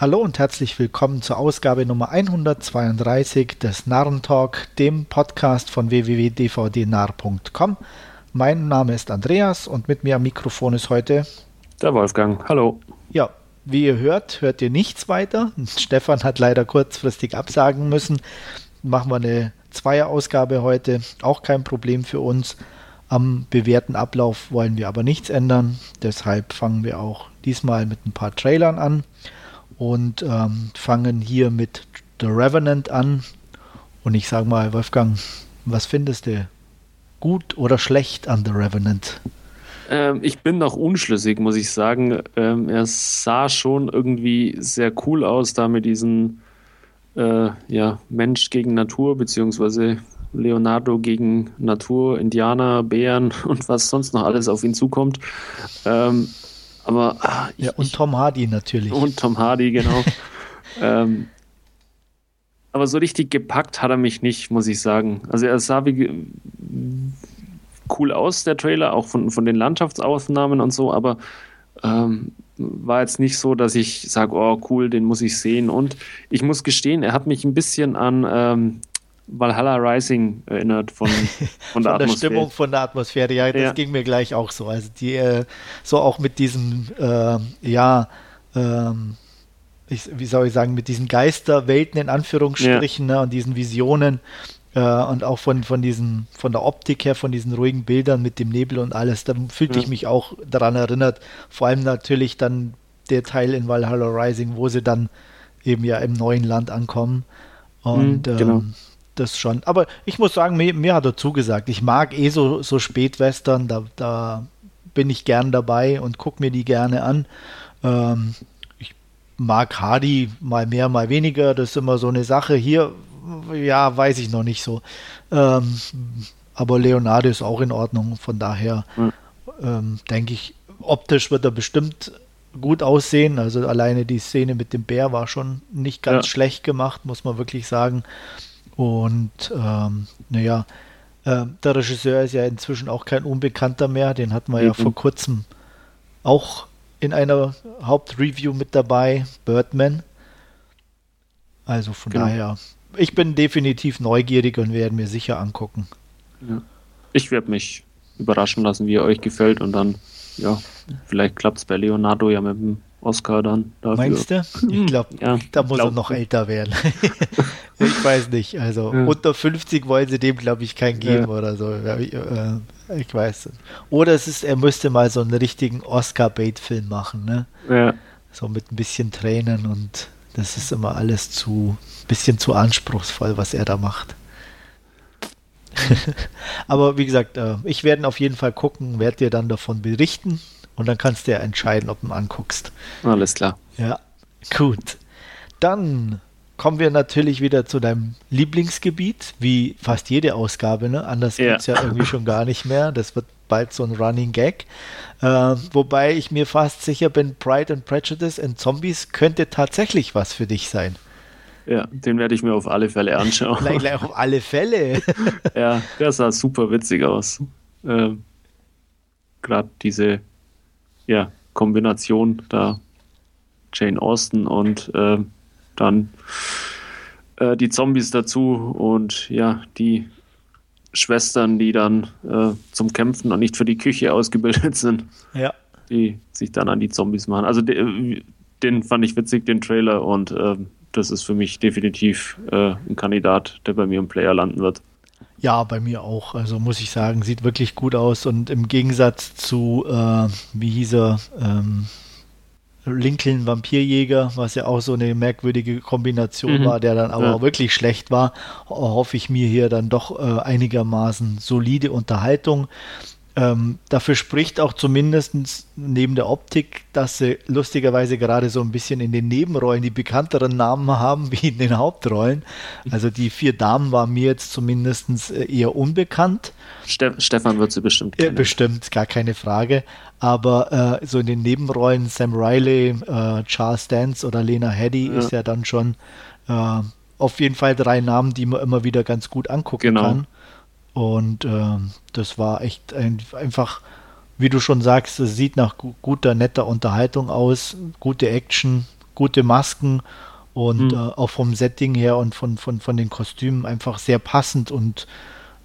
Hallo und herzlich willkommen zur Ausgabe Nummer 132 des Narrentalk, dem Podcast von www.dvdnarr.com. Mein Name ist Andreas und mit mir am Mikrofon ist heute der Wolfgang. Hallo. Ja, wie ihr hört, hört ihr nichts weiter. Stefan hat leider kurzfristig absagen müssen. Machen wir eine Zweier-Ausgabe heute, auch kein Problem für uns. Am bewährten Ablauf wollen wir aber nichts ändern. Deshalb fangen wir auch diesmal mit ein paar Trailern an und ähm, fangen hier mit The Revenant an. Und ich sage mal, Wolfgang, was findest du gut oder schlecht an The Revenant? Ähm, ich bin noch unschlüssig, muss ich sagen. Ähm, er sah schon irgendwie sehr cool aus, da mit diesen äh, ja, Mensch gegen Natur, beziehungsweise Leonardo gegen Natur, Indianer, Bären und was sonst noch alles auf ihn zukommt. Ähm, aber ach, ich, ja, und Tom Hardy natürlich. Und Tom Hardy, genau. ähm, aber so richtig gepackt hat er mich nicht, muss ich sagen. Also er sah wie cool aus, der Trailer, auch von, von den Landschaftsaufnahmen und so, aber ähm, war jetzt nicht so, dass ich sage, oh cool, den muss ich sehen. Und ich muss gestehen, er hat mich ein bisschen an ähm, Valhalla Rising erinnert von, von, der, von der Stimmung, von der Atmosphäre. Ja, das ja. ging mir gleich auch so. Also die äh, so auch mit diesem, äh, ja, ähm, ich, wie soll ich sagen, mit diesen Geisterwelten in Anführungsstrichen ja. ne, und diesen Visionen äh, und auch von, von diesen, von der Optik her, von diesen ruhigen Bildern mit dem Nebel und alles, da fühlte ja. ich mich auch daran erinnert. Vor allem natürlich dann der Teil in Valhalla Rising, wo sie dann eben ja im neuen Land ankommen. Und mhm, genau. ähm, das schon. Aber ich muss sagen, mir, mir hat er zugesagt. Ich mag eh so, so Spätwestern, da, da bin ich gern dabei und gucke mir die gerne an. Ähm, ich mag Hardy mal mehr, mal weniger. Das ist immer so eine Sache. Hier, ja, weiß ich noch nicht so. Ähm, aber Leonardo ist auch in Ordnung. Von daher mhm. ähm, denke ich, optisch wird er bestimmt gut aussehen. Also alleine die Szene mit dem Bär war schon nicht ganz ja. schlecht gemacht, muss man wirklich sagen. Und ähm, naja, äh, der Regisseur ist ja inzwischen auch kein Unbekannter mehr. Den hatten wir mhm. ja vor kurzem auch in einer Hauptreview mit dabei, Birdman. Also von genau. daher, ich bin definitiv neugierig und werde mir sicher angucken. Ja. Ich werde mich überraschen lassen, wie er euch gefällt und dann, ja, vielleicht klappt es bei Leonardo ja mit dem Oscar dann. Dafür. Meinst du? Ich glaube, ja, da muss glaub. er noch älter werden. ich weiß nicht. Also ja. unter 50 wollen sie dem, glaube ich, keinen geben ja. oder so. Ich, äh, ich weiß es. Oder es ist, er müsste mal so einen richtigen Oscar-Bait-Film machen, ne? Ja. So mit ein bisschen Tränen und das ist immer alles zu, bisschen zu anspruchsvoll, was er da macht. Aber wie gesagt, äh, ich werde auf jeden Fall gucken, werde dir dann davon berichten und dann kannst du ja entscheiden, ob du ihn anguckst. Alles klar. Ja, gut. Dann kommen wir natürlich wieder zu deinem Lieblingsgebiet, wie fast jede Ausgabe. Ne? Anders ja. geht es ja irgendwie schon gar nicht mehr. Das wird bald so ein Running Gag. Äh, wobei ich mir fast sicher bin, Pride and Prejudice and Zombies könnte tatsächlich was für dich sein. Ja, den werde ich mir auf alle Fälle anschauen. Gleich, gleich auf alle Fälle. ja, der sah super witzig aus. Ähm, Gerade diese ja, Kombination da Jane Austen und äh, dann äh, die Zombies dazu und ja, die Schwestern, die dann äh, zum Kämpfen und nicht für die Küche ausgebildet sind. Ja. Die sich dann an die Zombies machen. Also de, den fand ich witzig, den Trailer, und äh, das ist für mich definitiv äh, ein Kandidat, der bei mir im Player landen wird. Ja, bei mir auch. Also muss ich sagen, sieht wirklich gut aus. Und im Gegensatz zu, äh, wie hieß er, ähm, Lincoln Vampirjäger, was ja auch so eine merkwürdige Kombination mhm. war, der dann aber ja. wirklich schlecht war, hoffe ich mir hier dann doch äh, einigermaßen solide Unterhaltung. Ähm, dafür spricht auch zumindest neben der Optik, dass sie lustigerweise gerade so ein bisschen in den Nebenrollen die bekannteren Namen haben wie in den Hauptrollen. Also die vier Damen waren mir jetzt zumindest äh, eher unbekannt. Ste Stefan wird sie bestimmt kennen. bestimmt, gar keine Frage. Aber äh, so in den Nebenrollen Sam Riley, äh, Charles Dance oder Lena Headey ja. ist ja dann schon äh, auf jeden Fall drei Namen, die man immer wieder ganz gut angucken genau. kann. Und äh, das war echt ein, einfach, wie du schon sagst, es sieht nach guter, netter Unterhaltung aus, gute Action, gute Masken und mhm. äh, auch vom Setting her und von, von, von den Kostümen einfach sehr passend und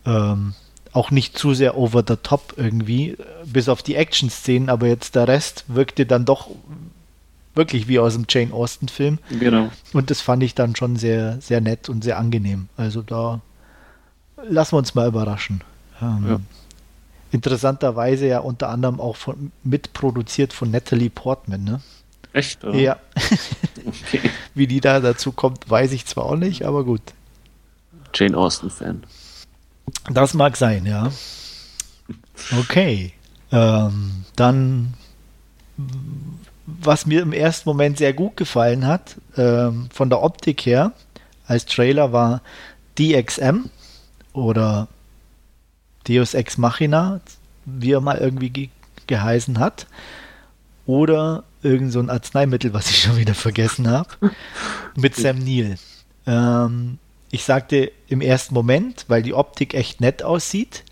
ähm, auch nicht zu sehr over the top irgendwie, bis auf die Action-Szenen, aber jetzt der Rest wirkte dann doch wirklich wie aus dem Jane Austen-Film. Genau. Und das fand ich dann schon sehr, sehr nett und sehr angenehm. Also da lassen wir uns mal überraschen. Ähm, ja. Interessanterweise ja unter anderem auch von, mitproduziert von Natalie Portman, ne? Echt? Oder? Ja. okay. Wie die da dazu kommt, weiß ich zwar auch nicht, aber gut. Jane Austen-Fan. Das mag sein, ja. Okay. Ähm, dann, was mir im ersten Moment sehr gut gefallen hat, ähm, von der Optik her, als Trailer war DXM oder Deus Ex Machina, wie er mal irgendwie ge geheißen hat. Oder irgend so ein Arzneimittel, was ich schon wieder vergessen habe, mit Sam Neill. Ähm, ich sagte im ersten Moment, weil die Optik echt nett aussieht,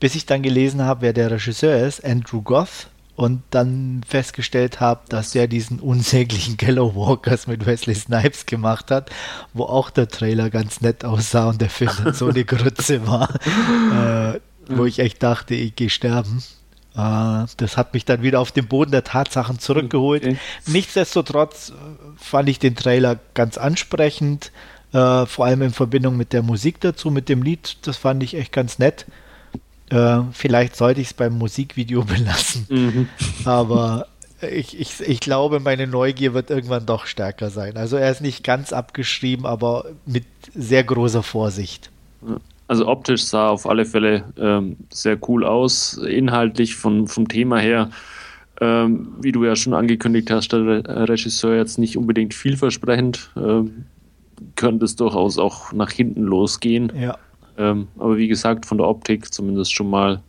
bis ich dann gelesen habe, wer der Regisseur ist, Andrew Goth, und dann festgestellt habe, dass der diesen unsäglichen Gallow Walkers mit Wesley Snipes gemacht hat, wo auch der Trailer ganz nett aussah und der Film dann so eine Grütze war, äh, wo ich echt dachte, ich gehe sterben. Äh, das hat mich dann wieder auf den Boden der Tatsachen zurückgeholt. Okay. Nichtsdestotrotz äh, fand ich den Trailer ganz ansprechend, äh, vor allem in Verbindung mit der Musik dazu, mit dem Lied. Das fand ich echt ganz nett. Äh, vielleicht sollte ich es beim Musikvideo belassen. Mhm. Aber ich, ich, ich glaube, meine Neugier wird irgendwann doch stärker sein. Also er ist nicht ganz abgeschrieben, aber mit sehr großer Vorsicht. Also optisch sah auf alle Fälle ähm, sehr cool aus. Inhaltlich von, vom Thema her, ähm, wie du ja schon angekündigt hast, der Regisseur jetzt nicht unbedingt vielversprechend. Ähm, könnte es durchaus auch nach hinten losgehen. Ja. Ähm, aber wie gesagt, von der Optik zumindest schon mal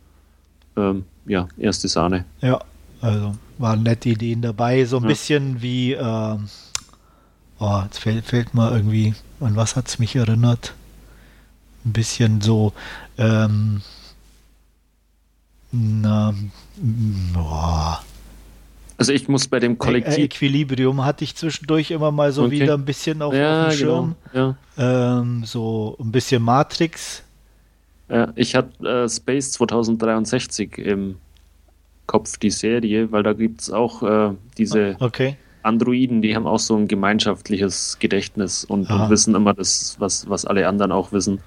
ähm, ja, erste Sahne. Ja, also waren nette Ideen dabei. So ein ja. bisschen wie, ähm, oh, jetzt fällt, fällt mir irgendwie, an was hat es mich erinnert? Ein bisschen so, ähm, na, boah, also ich muss bei dem Kollektiv. Equilibrium hatte ich zwischendurch immer mal so okay. wieder ein bisschen auf, ja, auf dem Schirm. Genau. Ja. Ähm, so ein bisschen Matrix. Ja, ich hatte äh, Space 2063 im Kopf, die Serie, weil da gibt es auch äh, diese okay. Androiden, die haben auch so ein gemeinschaftliches Gedächtnis und, und wissen immer das, was, was alle anderen auch wissen.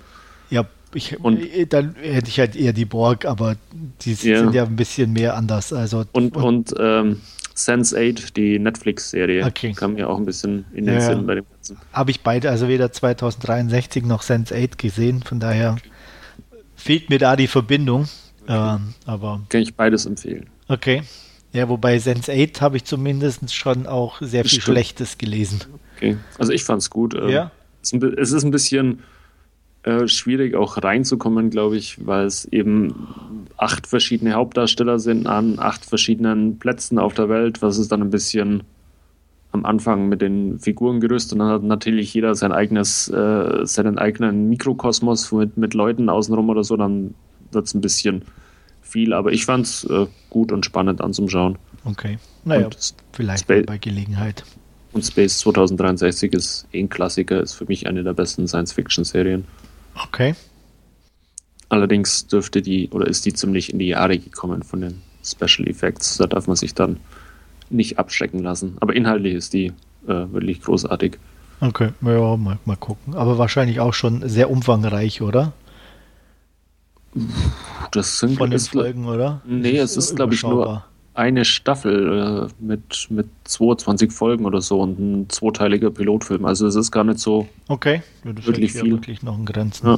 Ja, ich, und, äh, dann hätte ich halt eher die Borg, aber die ja. sind ja ein bisschen mehr anders. Also, und, und, und ähm, Sense8, die Netflix-Serie, okay. kam mir auch ein bisschen in den ja, Sinn bei dem Ganzen. Habe ich beide, also weder 2063 noch Sense8 gesehen, von daher okay. fehlt mir da die Verbindung. Okay. Ähm, aber Kann ich beides empfehlen. Okay. Ja, wobei Sense8 habe ich zumindest schon auch sehr viel Stimmt. Schlechtes gelesen. Okay, also ich fand es gut. Ähm, ja. Es ist ein bisschen äh, schwierig auch reinzukommen, glaube ich, weil es eben acht verschiedene Hauptdarsteller sind an acht verschiedenen Plätzen auf der Welt, was ist dann ein bisschen am Anfang mit den Figuren gerüstet und dann hat natürlich jeder sein eigenes, äh, seinen eigenen Mikrokosmos mit, mit Leuten außenrum oder so, dann wird es ein bisschen viel, aber ich fand es äh, gut und spannend anzuschauen. Okay, naja, und vielleicht Spa bei Gelegenheit. Und Space 2063 ist eh ein Klassiker, ist für mich eine der besten Science-Fiction-Serien. Okay. Allerdings dürfte die oder ist die ziemlich in die Jahre gekommen von den Special Effects. Da darf man sich dann nicht abschrecken lassen. Aber inhaltlich ist die äh, wirklich großartig. Okay, ja, mal, mal gucken. Aber wahrscheinlich auch schon sehr umfangreich, oder? Das sind von den Folgen, oder? Nee, es ist, glaube ich, nur eine Staffel äh, mit, mit 22 Folgen oder so und ein zweiteiliger Pilotfilm. Also es ist gar nicht so okay. Ja, das wirklich viel. wirklich noch in Grenzen. Ja.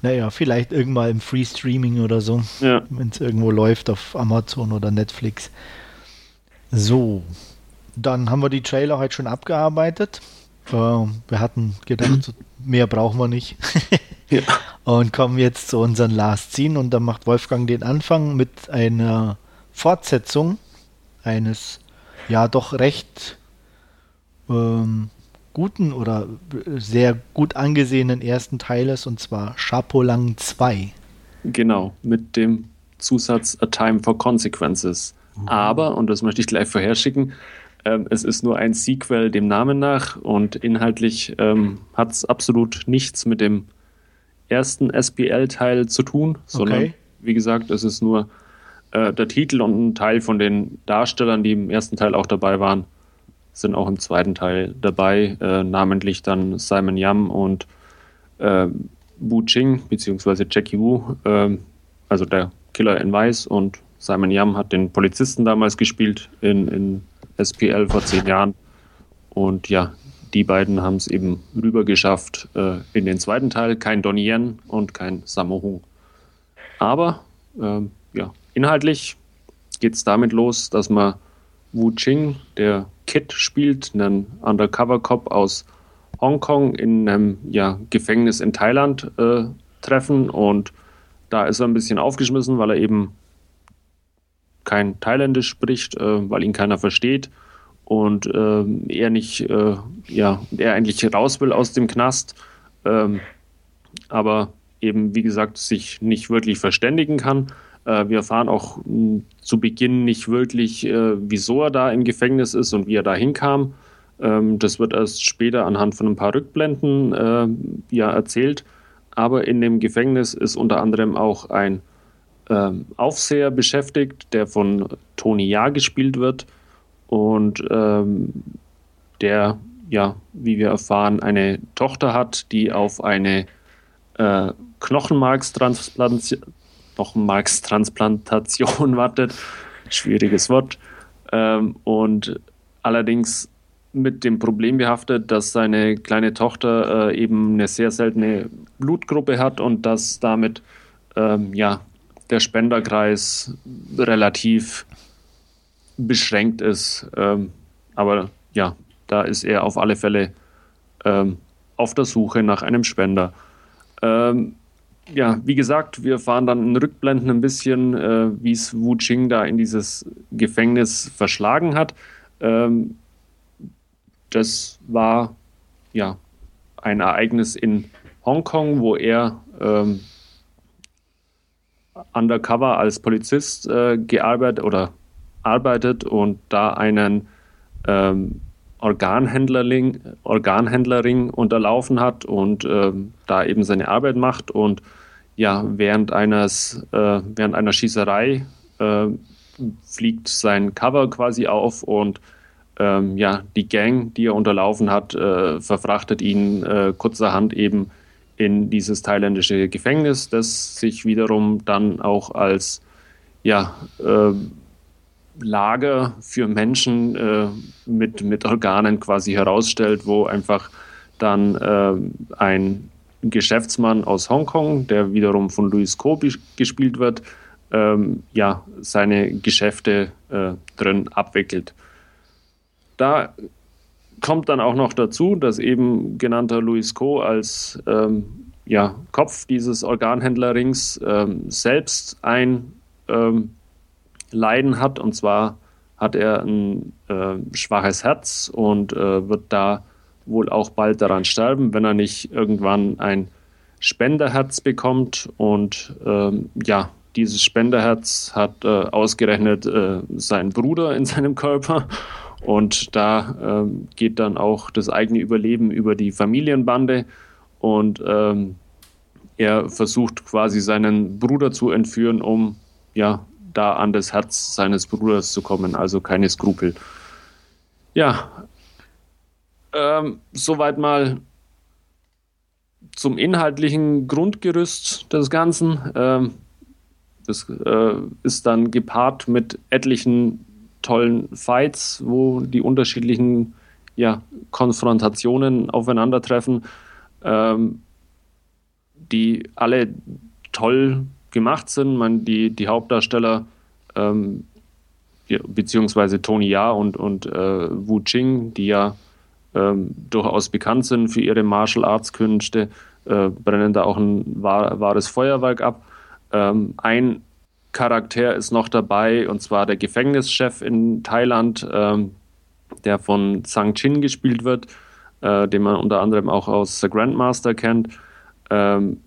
Naja, vielleicht irgendwann im Free Streaming oder so, ja. wenn es irgendwo läuft auf Amazon oder Netflix. So, dann haben wir die Trailer heute schon abgearbeitet. Äh, wir hatten gedacht, mehr brauchen wir nicht. ja. Und kommen jetzt zu unseren Last Scene und dann macht Wolfgang den Anfang mit einer Fortsetzung eines ja doch recht ähm, guten oder sehr gut angesehenen ersten Teiles und zwar Chapolang 2. Genau, mit dem Zusatz A Time for Consequences. Mhm. Aber, und das möchte ich gleich vorherschicken, Ähm, es ist nur ein Sequel dem Namen nach und inhaltlich ähm, hat es absolut nichts mit dem ersten SPL-Teil zu tun, sondern okay. wie gesagt, es ist nur äh, der Titel und ein Teil von den Darstellern, die im ersten Teil auch dabei waren, sind auch im zweiten Teil dabei, äh, namentlich dann Simon Yam und äh, Wu Ching, beziehungsweise Jackie Wu, äh, also der Killer in Weiß und Simon Yam hat den Polizisten damals gespielt in, in SPL vor zehn Jahren. Und ja, die beiden haben es eben rüber geschafft äh, in den zweiten Teil. Kein Donnie Yen und kein Sammo Hung. Aber ähm, inhaltlich geht es damit los, dass man Wu Ching, der Kid spielt, einen Undercover-Cop aus Hongkong in einem ja, Gefängnis in Thailand äh, treffen. Und da ist er ein bisschen aufgeschmissen, weil er eben kein Thailändisch spricht, äh, weil ihn keiner versteht und äh, er nicht, äh, ja, er eigentlich raus will aus dem Knast, ähm, aber eben, wie gesagt, sich nicht wirklich verständigen kann. Äh, wir erfahren auch hm, zu Beginn nicht wirklich, äh, wieso er da im Gefängnis ist und wie er da hinkam. Ähm, das wird erst später anhand von ein paar Rückblenden äh, ja erzählt. Aber in dem Gefängnis ist unter anderem auch ein ähm, Aufseher beschäftigt, der von Tony Ja gespielt wird und ähm, der, ja, wie wir erfahren, eine Tochter hat, die auf eine äh, Knochenmarkstransplantation, Knochenmarkstransplantation wartet. Schwieriges Wort. Ähm, und allerdings mit dem Problem behaftet, dass seine kleine Tochter äh, eben eine sehr seltene Blutgruppe hat und dass damit ähm, ja, der Spenderkreis relativ beschränkt ist. Ähm, aber ja, da ist er auf alle Fälle ähm, auf der Suche nach einem Spender. Ähm, ja, wie gesagt, wir fahren dann in Rückblenden ein bisschen, äh, wie es Wu Qing da in dieses Gefängnis verschlagen hat. Ähm, das war ja ein Ereignis in Hongkong, wo er ähm, undercover als Polizist äh, gearbeitet oder arbeitet und da einen ähm, Organhändlerling, Organhändlerring unterlaufen hat und ähm, da eben seine Arbeit macht und ja, während eines, äh, während einer Schießerei äh, fliegt sein Cover quasi auf und ähm, ja, die Gang, die er unterlaufen hat, äh, verfrachtet ihn äh, kurzerhand eben in dieses thailändische Gefängnis, das sich wiederum dann auch als ja, Lager für Menschen äh, mit, mit Organen quasi herausstellt, wo einfach dann äh, ein Geschäftsmann aus Hongkong, der wiederum von Louis Ko gespielt wird, ähm, ja, seine Geschäfte äh, drin abwickelt. Da kommt dann auch noch dazu, dass eben genannter Louis Co. als ähm, ja, Kopf dieses Organhändlerrings ähm, selbst ein ähm, Leiden hat. Und zwar hat er ein äh, schwaches Herz und äh, wird da wohl auch bald daran sterben, wenn er nicht irgendwann ein Spenderherz bekommt. Und ähm, ja, dieses Spenderherz hat äh, ausgerechnet äh, sein Bruder in seinem Körper. Und da ähm, geht dann auch das eigene Überleben über die Familienbande. Und ähm, er versucht quasi seinen Bruder zu entführen, um ja da an das Herz seines Bruders zu kommen, also keine Skrupel. Ja, ähm, soweit mal zum inhaltlichen Grundgerüst des Ganzen. Ähm, das äh, ist dann gepaart mit etlichen tollen Fights, wo die unterschiedlichen ja, Konfrontationen aufeinandertreffen, ähm, die alle toll gemacht sind. Man, die, die Hauptdarsteller, ähm, beziehungsweise Tony Ya und, und äh, Wu Qing, die ja ähm, durchaus bekannt sind für ihre Martial Arts Künste, äh, brennen da auch ein wahr, wahres Feuerwerk ab. Ähm, ein Charakter ist noch dabei, und zwar der Gefängnischef in Thailand, ähm, der von Zhang Chin gespielt wird, äh, den man unter anderem auch aus The Grandmaster kennt. Ähm,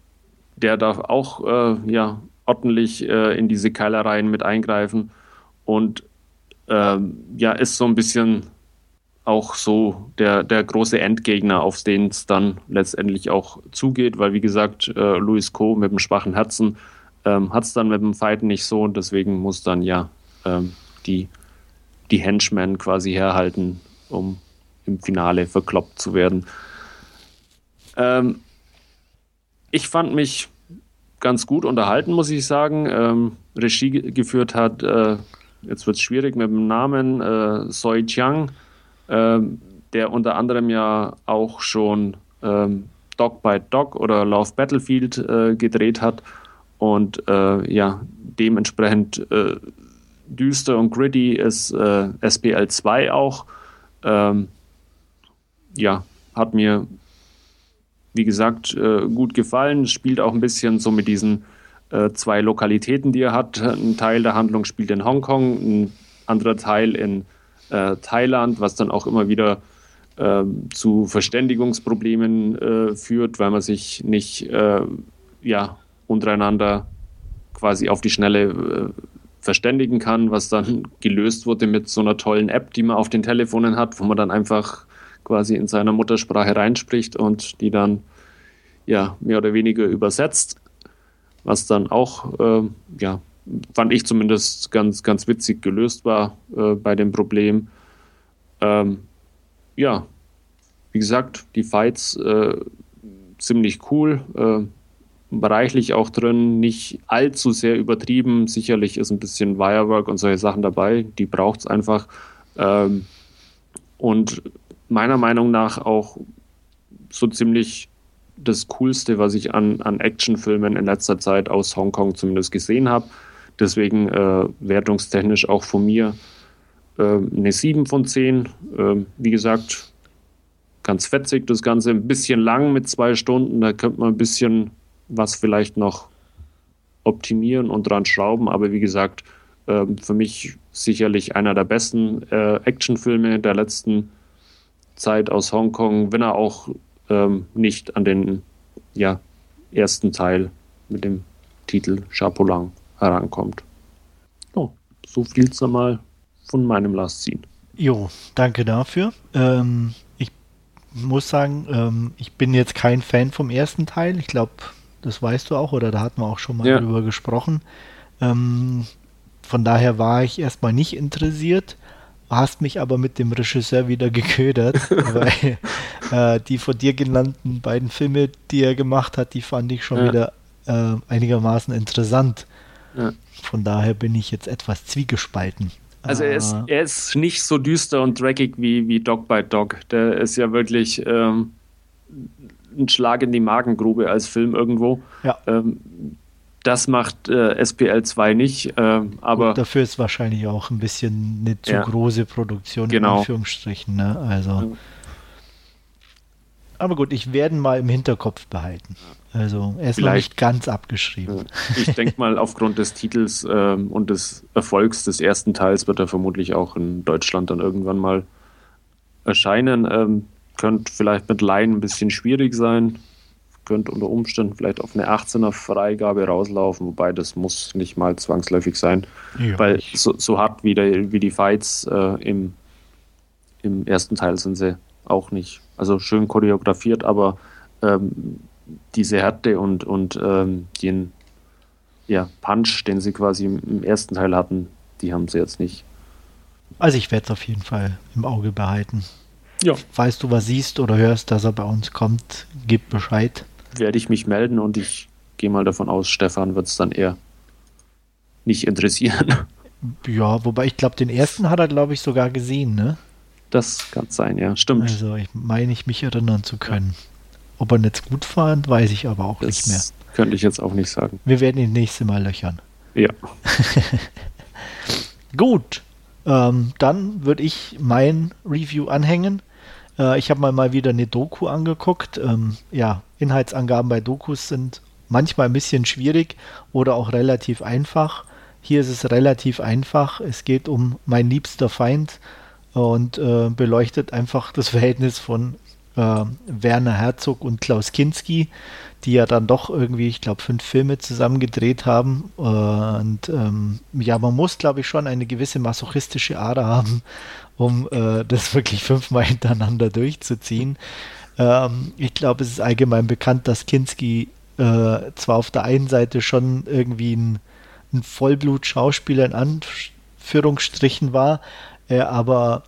der darf auch äh, ja, ordentlich äh, in diese Keilereien mit eingreifen und ähm, ja, ist so ein bisschen auch so der, der große Endgegner, auf den es dann letztendlich auch zugeht, weil wie gesagt, äh, Louis Co. mit dem schwachen Herzen ähm, hat es dann mit dem Fight nicht so und deswegen muss dann ja ähm, die, die Henchmen quasi herhalten, um im Finale verkloppt zu werden. Ähm, ich fand mich ganz gut unterhalten, muss ich sagen. Ähm, Regie geführt hat, äh, jetzt wird es schwierig mit dem Namen, äh, Soi Chiang ähm, der unter anderem ja auch schon ähm, Dog by Dog oder Love Battlefield äh, gedreht hat und äh, ja, dementsprechend äh, düster und gritty ist äh, SPL 2 auch. Ähm, ja, hat mir, wie gesagt, äh, gut gefallen. Spielt auch ein bisschen so mit diesen äh, zwei Lokalitäten, die er hat. Ein Teil der Handlung spielt in Hongkong, ein anderer Teil in äh, Thailand, was dann auch immer wieder äh, zu Verständigungsproblemen äh, führt, weil man sich nicht äh, ja, untereinander quasi auf die Schnelle verständigen kann, was dann gelöst wurde mit so einer tollen App, die man auf den Telefonen hat, wo man dann einfach quasi in seiner Muttersprache reinspricht und die dann ja mehr oder weniger übersetzt, was dann auch äh, ja fand ich zumindest ganz, ganz witzig gelöst war äh, bei dem Problem. Ähm, ja, wie gesagt, die Fights äh, ziemlich cool, äh, bereichlich auch drin, nicht allzu sehr übertrieben. Sicherlich ist ein bisschen Wirework und solche Sachen dabei, die braucht es einfach. Ähm, und meiner Meinung nach auch so ziemlich das Coolste, was ich an, an Actionfilmen in letzter Zeit aus Hongkong zumindest gesehen habe. Deswegen äh, wertungstechnisch auch von mir äh, eine 7 von 10. Äh, wie gesagt, ganz fetzig das Ganze, ein bisschen lang mit zwei Stunden. Da könnte man ein bisschen was vielleicht noch optimieren und dran schrauben. Aber wie gesagt, ähm, für mich sicherlich einer der besten äh, Actionfilme der letzten Zeit aus Hongkong, wenn er auch ähm, nicht an den ja, ersten Teil mit dem Titel Chapeau herankommt. Oh, so viel es mal von meinem Last Scene. Jo, danke dafür. Ähm, ich muss sagen, ähm, ich bin jetzt kein Fan vom ersten Teil. Ich glaube, das weißt du auch, oder da hatten wir auch schon mal ja. drüber gesprochen. Ähm, von daher war ich erstmal nicht interessiert, hast mich aber mit dem Regisseur wieder geködert, weil äh, die von dir genannten beiden Filme, die er gemacht hat, die fand ich schon ja. wieder äh, einigermaßen interessant. Ja. Von daher bin ich jetzt etwas zwiegespalten. Also er ist, er ist nicht so düster und dreckig wie, wie Dog by Dog. Der ist ja wirklich ähm, ein Schlag in die Magengrube als Film irgendwo. Ja. Ähm, das macht äh, SPL 2 nicht, ähm, aber. Gut, dafür ist wahrscheinlich auch ein bisschen eine zu ja. große Produktion, genau. in Anführungsstrichen. Ne? Also. Aber gut, ich werde mal im Hinterkopf behalten. Also er ist Vielleicht, noch nicht ganz abgeschrieben. Ich denke mal, aufgrund des Titels ähm, und des Erfolgs des ersten Teils wird er vermutlich auch in Deutschland dann irgendwann mal erscheinen. Ähm, könnte vielleicht mit Laien ein bisschen schwierig sein. Könnte unter Umständen vielleicht auf eine 18er Freigabe rauslaufen, wobei das muss nicht mal zwangsläufig sein. Ja, weil so, so, hart wie, der, wie die Fights äh, im, im ersten Teil sind sie auch nicht. Also schön choreografiert, aber ähm, diese Härte und, und ähm, den ja, Punch, den sie quasi im ersten Teil hatten, die haben sie jetzt nicht. Also ich werde es auf jeden Fall im Auge behalten. Ja. Falls du was siehst oder hörst, dass er bei uns kommt, gib Bescheid. Werde ich mich melden und ich gehe mal davon aus, Stefan wird es dann eher nicht interessieren. Ja, wobei ich glaube, den ersten hat er, glaube ich, sogar gesehen, ne? Das kann sein, ja, stimmt. Also ich meine, ich mich erinnern zu können. Ja. Ob er jetzt gut fand, weiß ich aber auch das nicht mehr. Könnte ich jetzt auch nicht sagen. Wir werden ihn nächste Mal löchern. Ja. gut. Ähm, dann würde ich mein Review anhängen. Äh, ich habe mal, mal wieder eine Doku angeguckt. Ähm, ja, Inhaltsangaben bei Dokus sind manchmal ein bisschen schwierig oder auch relativ einfach. Hier ist es relativ einfach. Es geht um mein liebster Feind und äh, beleuchtet einfach das Verhältnis von äh, Werner Herzog und Klaus Kinski, die ja dann doch irgendwie, ich glaube, fünf Filme zusammen gedreht haben. Und ähm, ja, man muss, glaube ich, schon eine gewisse masochistische Ader haben, um äh, das wirklich fünfmal hintereinander durchzuziehen. Ähm, ich glaube, es ist allgemein bekannt, dass Kinski äh, zwar auf der einen Seite schon irgendwie ein, ein Vollblut-Schauspieler in Anführungsstrichen war, er aber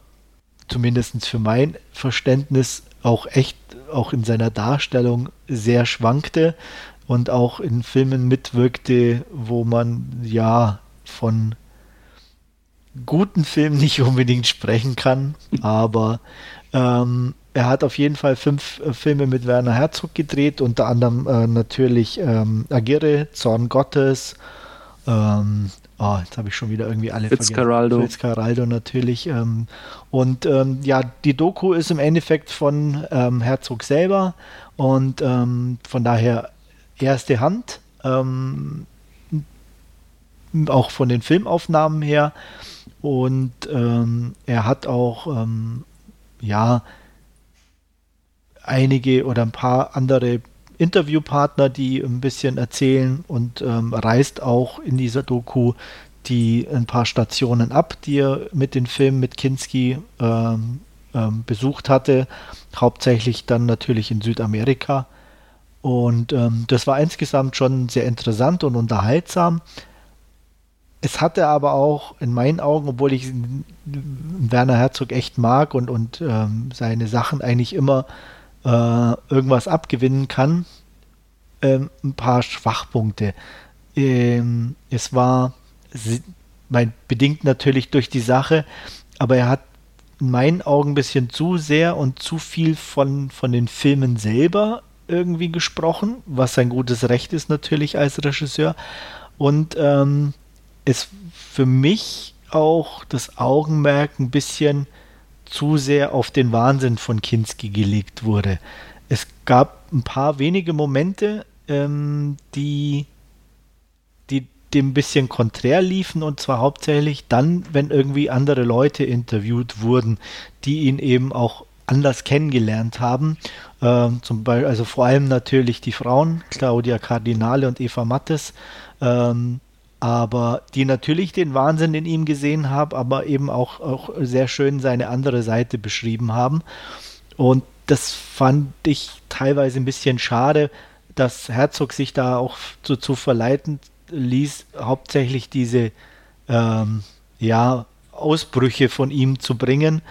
zumindest für mein Verständnis auch echt auch in seiner Darstellung sehr schwankte und auch in Filmen mitwirkte, wo man ja von guten Filmen nicht unbedingt sprechen kann, aber ähm, er hat auf jeden Fall fünf äh, Filme mit Werner Herzog gedreht, unter anderem äh, natürlich ähm, Agire, Zorn Gottes, ähm, Oh, jetzt habe ich schon wieder irgendwie alle Fitzcarraldo. Fitzcarraldo natürlich. Ähm, und ähm, ja, die Doku ist im Endeffekt von ähm, Herzog selber und ähm, von daher erste Hand. Ähm, auch von den Filmaufnahmen her. Und ähm, er hat auch ja einige oder ein paar andere Interviewpartner, die ein bisschen erzählen und ähm, reist auch in dieser Doku die ein paar Stationen ab, die er mit den Filmen mit Kinski ähm, ähm, besucht hatte, hauptsächlich dann natürlich in Südamerika. Und ähm, das war insgesamt schon sehr interessant und unterhaltsam. Es hatte aber auch in meinen Augen, obwohl ich Werner Herzog echt mag und, und ähm, seine Sachen eigentlich immer äh, irgendwas abgewinnen kann, ähm, ein paar Schwachpunkte. Ähm, es war mein, bedingt natürlich durch die Sache, aber er hat in meinen Augen ein bisschen zu sehr und zu viel von, von den Filmen selber irgendwie gesprochen, was sein gutes Recht ist natürlich als Regisseur. Und ähm, es für mich auch das Augenmerk ein bisschen zu sehr auf den Wahnsinn von Kinski gelegt wurde. Es gab ein paar wenige Momente, ähm, die, die dem bisschen konträr liefen und zwar hauptsächlich dann, wenn irgendwie andere Leute interviewt wurden, die ihn eben auch anders kennengelernt haben. Ähm, zum Beispiel, also vor allem natürlich die Frauen, Claudia Cardinale und Eva Mattes. Ähm, aber die natürlich den Wahnsinn in ihm gesehen haben, aber eben auch, auch sehr schön seine andere Seite beschrieben haben. Und das fand ich teilweise ein bisschen schade, dass Herzog sich da auch dazu verleiten ließ, hauptsächlich diese ähm, ja, Ausbrüche von ihm zu bringen.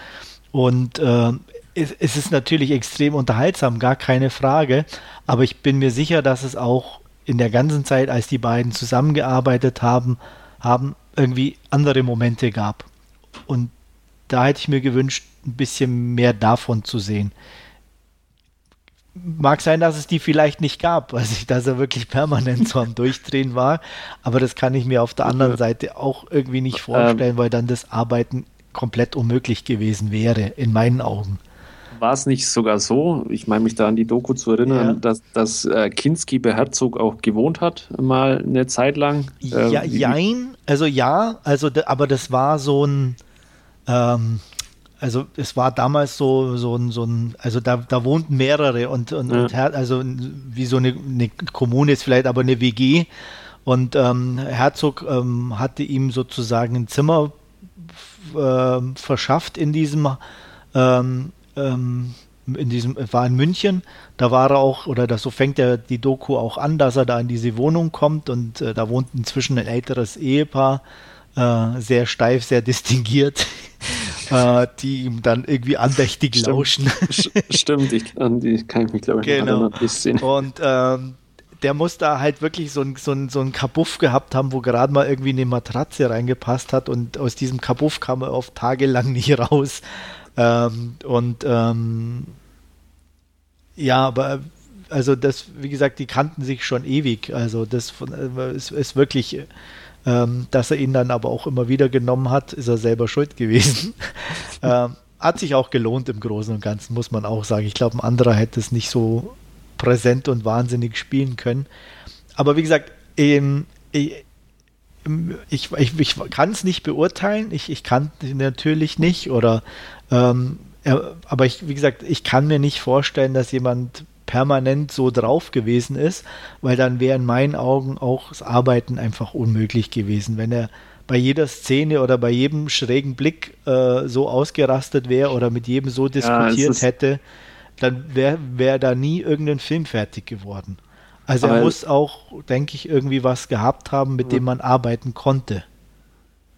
Und äh, es, es ist natürlich extrem unterhaltsam, gar keine Frage. Aber ich bin mir sicher, dass es auch in der ganzen Zeit, als die beiden zusammengearbeitet haben, haben irgendwie andere Momente gab. Und da hätte ich mir gewünscht, ein bisschen mehr davon zu sehen. Mag sein, dass es die vielleicht nicht gab, also dass er wirklich permanent so am Durchdrehen war, aber das kann ich mir auf der anderen Seite auch irgendwie nicht vorstellen, ähm, weil dann das Arbeiten komplett unmöglich gewesen wäre, in meinen Augen war es nicht sogar so, ich meine mich da an die Doku zu erinnern, ja. dass, dass äh, Kinski bei Herzog auch gewohnt hat, mal eine Zeit lang? Äh, ja, jein, also ja, also aber das war so ein, ähm, also es war damals so, so ein, so ein also da, da wohnten mehrere und, und, ja. und also wie so eine, eine, Kommune ist vielleicht aber eine WG und ähm, Herzog ähm, hatte ihm sozusagen ein Zimmer äh, verschafft in diesem ähm, ähm, in diesem, war in München, da war er auch, oder das, so fängt er die Doku auch an, dass er da in diese Wohnung kommt und äh, da wohnt inzwischen ein älteres Ehepaar, äh, sehr steif, sehr distinguiert, äh, die ihm dann irgendwie andächtig Stimmt. lauschen. Stimmt, ich, an die kann ich mich glaube ich genau. noch ein bisschen. Und ähm, der muss da halt wirklich so ein, so ein, so ein Kabuff gehabt haben, wo gerade mal irgendwie eine Matratze reingepasst hat und aus diesem Kabuff kam er oft tagelang nicht raus. Ähm, und ähm, ja, aber also das, wie gesagt, die kannten sich schon ewig. Also das äh, ist, ist wirklich, ähm, dass er ihn dann aber auch immer wieder genommen hat, ist er selber schuld gewesen. ähm, hat sich auch gelohnt im Großen und Ganzen, muss man auch sagen. Ich glaube, ein anderer hätte es nicht so präsent und wahnsinnig spielen können. Aber wie gesagt, ich, ich, ich, ich kann es nicht beurteilen. Ich, ich kann natürlich nicht oder ähm, er, aber ich, wie gesagt, ich kann mir nicht vorstellen, dass jemand permanent so drauf gewesen ist, weil dann wäre in meinen Augen auch das Arbeiten einfach unmöglich gewesen, wenn er bei jeder Szene oder bei jedem schrägen Blick äh, so ausgerastet wäre oder mit jedem so diskutiert ja, hätte, dann wäre wär da nie irgendein Film fertig geworden. Also er muss auch, denke ich, irgendwie was gehabt haben, mit ja. dem man arbeiten konnte.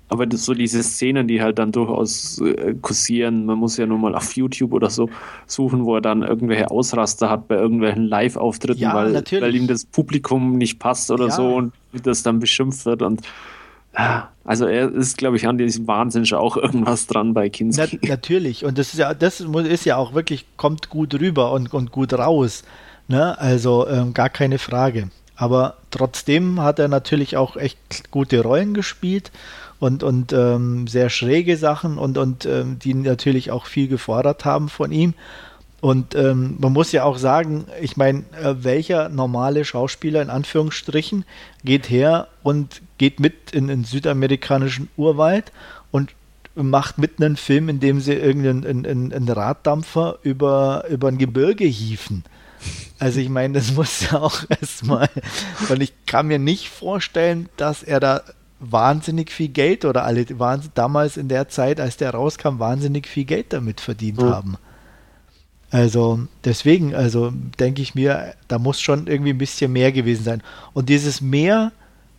Aber das, so diese Szenen, die halt dann durchaus äh, kursieren, man muss ja nur mal auf YouTube oder so suchen, wo er dann irgendwelche Ausraster hat bei irgendwelchen Live-Auftritten, ja, weil, weil, ihm das Publikum nicht passt oder ja. so und das dann beschimpft wird und also er ist, glaube ich, an diesem Wahnsinn schon auch irgendwas dran bei Kinski. Na, natürlich. Und das ist ja, das ist ja auch wirklich, kommt gut rüber und, und gut raus. Ne? Also ähm, gar keine Frage. Aber trotzdem hat er natürlich auch echt gute Rollen gespielt und, und ähm, sehr schräge Sachen und, und ähm, die natürlich auch viel gefordert haben von ihm. Und ähm, man muss ja auch sagen, ich meine, äh, welcher normale Schauspieler in Anführungsstrichen geht her und geht mit in den südamerikanischen Urwald und macht mitten einen Film, in dem sie irgendeinen einen, einen Raddampfer über, über ein Gebirge hieven. Also ich meine, das muss ja auch erstmal, und ich kann mir nicht vorstellen, dass er da wahnsinnig viel Geld oder alle waren damals in der Zeit, als der rauskam, wahnsinnig viel Geld damit verdient mhm. haben. Also deswegen, also denke ich mir, da muss schon irgendwie ein bisschen mehr gewesen sein. Und dieses Mehr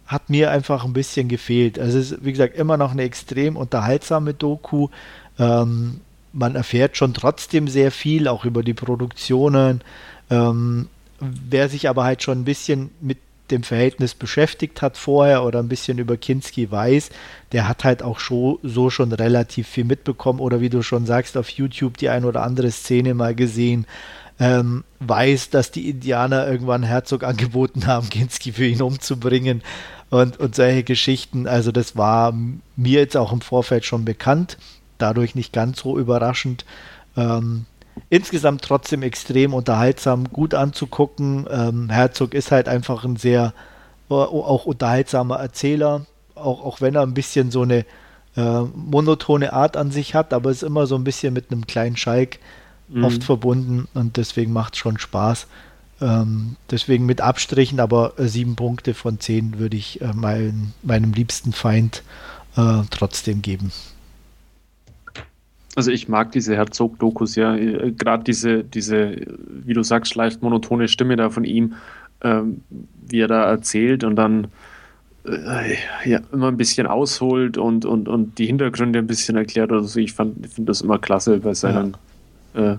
hat mir einfach ein bisschen gefehlt. Also es ist, wie gesagt, immer noch eine extrem unterhaltsame Doku. Ähm, man erfährt schon trotzdem sehr viel, auch über die Produktionen. Ähm, wer sich aber halt schon ein bisschen mit dem Verhältnis beschäftigt hat vorher oder ein bisschen über Kinski weiß, der hat halt auch schon, so schon relativ viel mitbekommen oder wie du schon sagst, auf YouTube die ein oder andere Szene mal gesehen, ähm, weiß, dass die Indianer irgendwann Herzog angeboten haben, Kinski für ihn umzubringen und, und solche Geschichten. Also das war mir jetzt auch im Vorfeld schon bekannt, dadurch nicht ganz so überraschend. Ähm, insgesamt trotzdem extrem unterhaltsam, gut anzugucken. Ähm, Herzog ist halt einfach ein sehr äh, auch unterhaltsamer Erzähler, auch, auch wenn er ein bisschen so eine äh, monotone Art an sich hat, aber ist immer so ein bisschen mit einem kleinen Schalk mhm. oft verbunden und deswegen macht es schon Spaß. Ähm, deswegen mit Abstrichen, aber äh, sieben Punkte von zehn würde ich äh, mein, meinem liebsten Feind äh, trotzdem geben. Also ich mag diese Herzog-Dokus ja, äh, gerade diese, diese, wie du sagst, leicht monotone Stimme da von ihm, ähm, wie er da erzählt und dann äh, ja, immer ein bisschen ausholt und, und, und die Hintergründe ein bisschen erklärt oder so. Ich finde das immer klasse bei seinen ja. äh,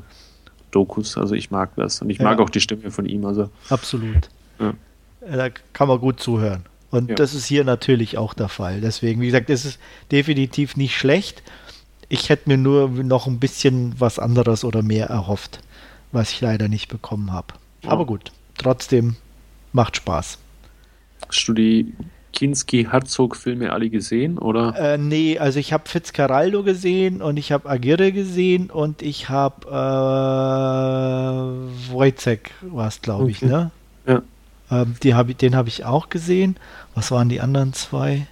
Dokus. Also ich mag das und ich ja. mag auch die Stimme von ihm. Also. Absolut. Ja. Da kann man gut zuhören. Und das ist hier natürlich auch der Fall. Deswegen, wie gesagt, es ist definitiv nicht schlecht ich hätte mir nur noch ein bisschen was anderes oder mehr erhofft, was ich leider nicht bekommen habe. Ja. Aber gut, trotzdem macht Spaß. Hast du die Kinski-Herzog-Filme alle gesehen, oder? Äh, nee, also ich habe Fitzcarraldo gesehen und ich habe Aguirre gesehen und ich habe äh, Wojcek war es, glaube ich, ne? Ja. Ähm, die hab, den habe ich auch gesehen. Was waren die anderen zwei?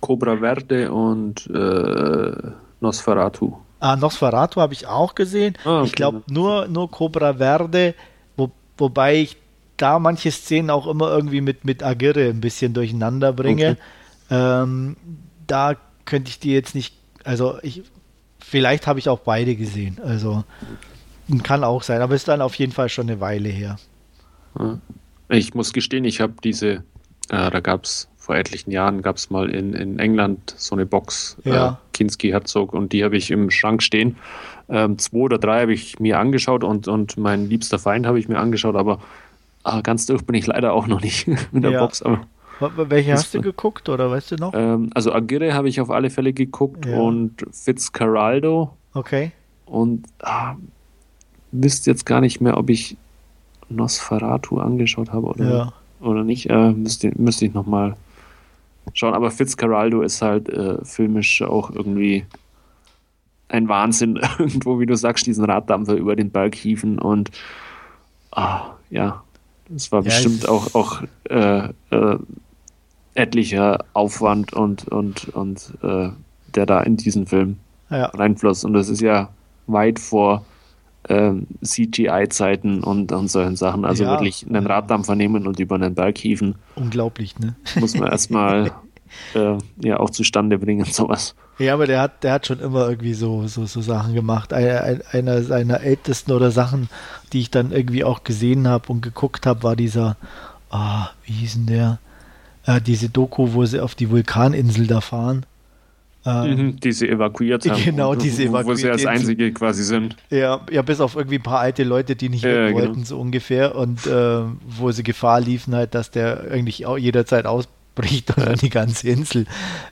Cobra Verde und äh, Nosferatu. Ah, Nosferatu habe ich auch gesehen. Ah. Ich glaube nur, nur Cobra Verde, wo, wobei ich da manche Szenen auch immer irgendwie mit, mit Agirre ein bisschen durcheinander bringe. Okay. Ähm, da könnte ich die jetzt nicht, also ich, vielleicht habe ich auch beide gesehen. Also kann auch sein, aber ist dann auf jeden Fall schon eine Weile her. Ich muss gestehen, ich habe diese, äh, da gab es vor etlichen Jahren gab es mal in, in England so eine Box, äh, ja. äh, Kinski Herzog, und die habe ich im Schrank stehen. Ähm, zwei oder drei habe ich mir angeschaut und, und mein liebster Feind habe ich mir angeschaut, aber ah, ganz durch bin ich leider auch noch nicht mit der ja. Box. Aber welche hast du geguckt oder weißt du noch? Ähm, also Aguirre habe ich auf alle Fälle geguckt ja. und Fitzcarraldo. Okay. Und ah, wüsste jetzt gar nicht mehr, ob ich Nosferatu angeschaut habe oder, ja. oder nicht. Äh, müsste, müsste ich nochmal schauen. Aber Fitzcarraldo ist halt äh, filmisch auch irgendwie ein Wahnsinn. Irgendwo, wie du sagst, diesen Raddampfer über den Berg hieven und ah, ja, das war ja, bestimmt auch, auch äh, äh, etlicher Aufwand und, und, und äh, der da in diesen Film ja. reinfloss. Und das ist ja weit vor ähm, CGI-Zeiten und, und solchen Sachen. Also ja. wirklich einen Raddampfer nehmen und über einen Berg hieven. Unglaublich, ne? Muss man erstmal äh, ja auch zustande bringen, sowas. Ja, aber der hat, der hat schon immer irgendwie so, so, so Sachen gemacht. Einer, einer seiner ältesten oder Sachen, die ich dann irgendwie auch gesehen habe und geguckt habe, war dieser, ah, wie hieß denn der? Äh, diese Doku, wo sie auf die Vulkaninsel da fahren. Ähm, die sie evakuiert haben. Genau, diese evakuiert. Wo sie als Einzige quasi sind. Ja, ja, bis auf irgendwie ein paar alte Leute, die nicht ja, weg wollten, genau. so ungefähr. Und äh, wo sie Gefahr liefen halt, dass der eigentlich auch jederzeit ausbricht und dann die ganze Insel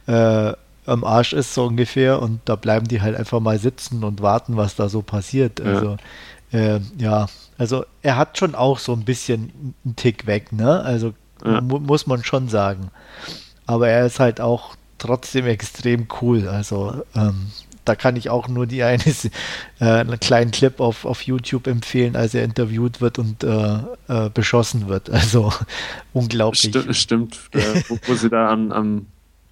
äh, am Arsch ist, so ungefähr. Und da bleiben die halt einfach mal sitzen und warten, was da so passiert. Also, ja, äh, ja. also er hat schon auch so ein bisschen einen Tick weg, ne? Also ja. mu muss man schon sagen. Aber er ist halt auch trotzdem extrem cool. Also ähm, da kann ich auch nur die eine, äh, einen kleinen Clip auf, auf YouTube empfehlen, als er interviewt wird und äh, äh, beschossen wird. Also unglaublich. Sti stimmt, äh, wo, wo, sie da an, am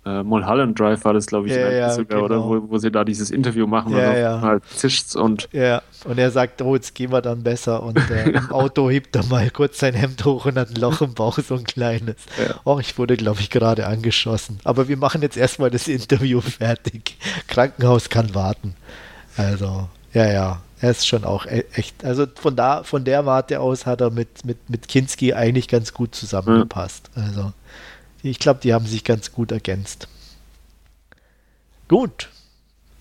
äh, Mulholland Drive war das, glaube ich, ja, ja, sogar, genau. oder wo, wo sie da dieses Interview machen ja, und ja. halt zischt's und. Ja, und er sagt, oh, jetzt gehen wir dann besser. Und äh, im Auto hebt er mal kurz sein Hemd hoch und hat ein Loch im Bauch, so ein kleines. Oh, ich wurde, glaube ich, gerade angeschossen. Aber wir machen jetzt erstmal das Interview fertig. Krankenhaus kann warten. Also, ja, ja. Er ist schon auch e-, echt, also von da, von der Warte aus hat er mit, mit, mit Kinski eigentlich ganz gut zusammengepasst. Also ich glaube, die haben sich ganz gut ergänzt. Gut.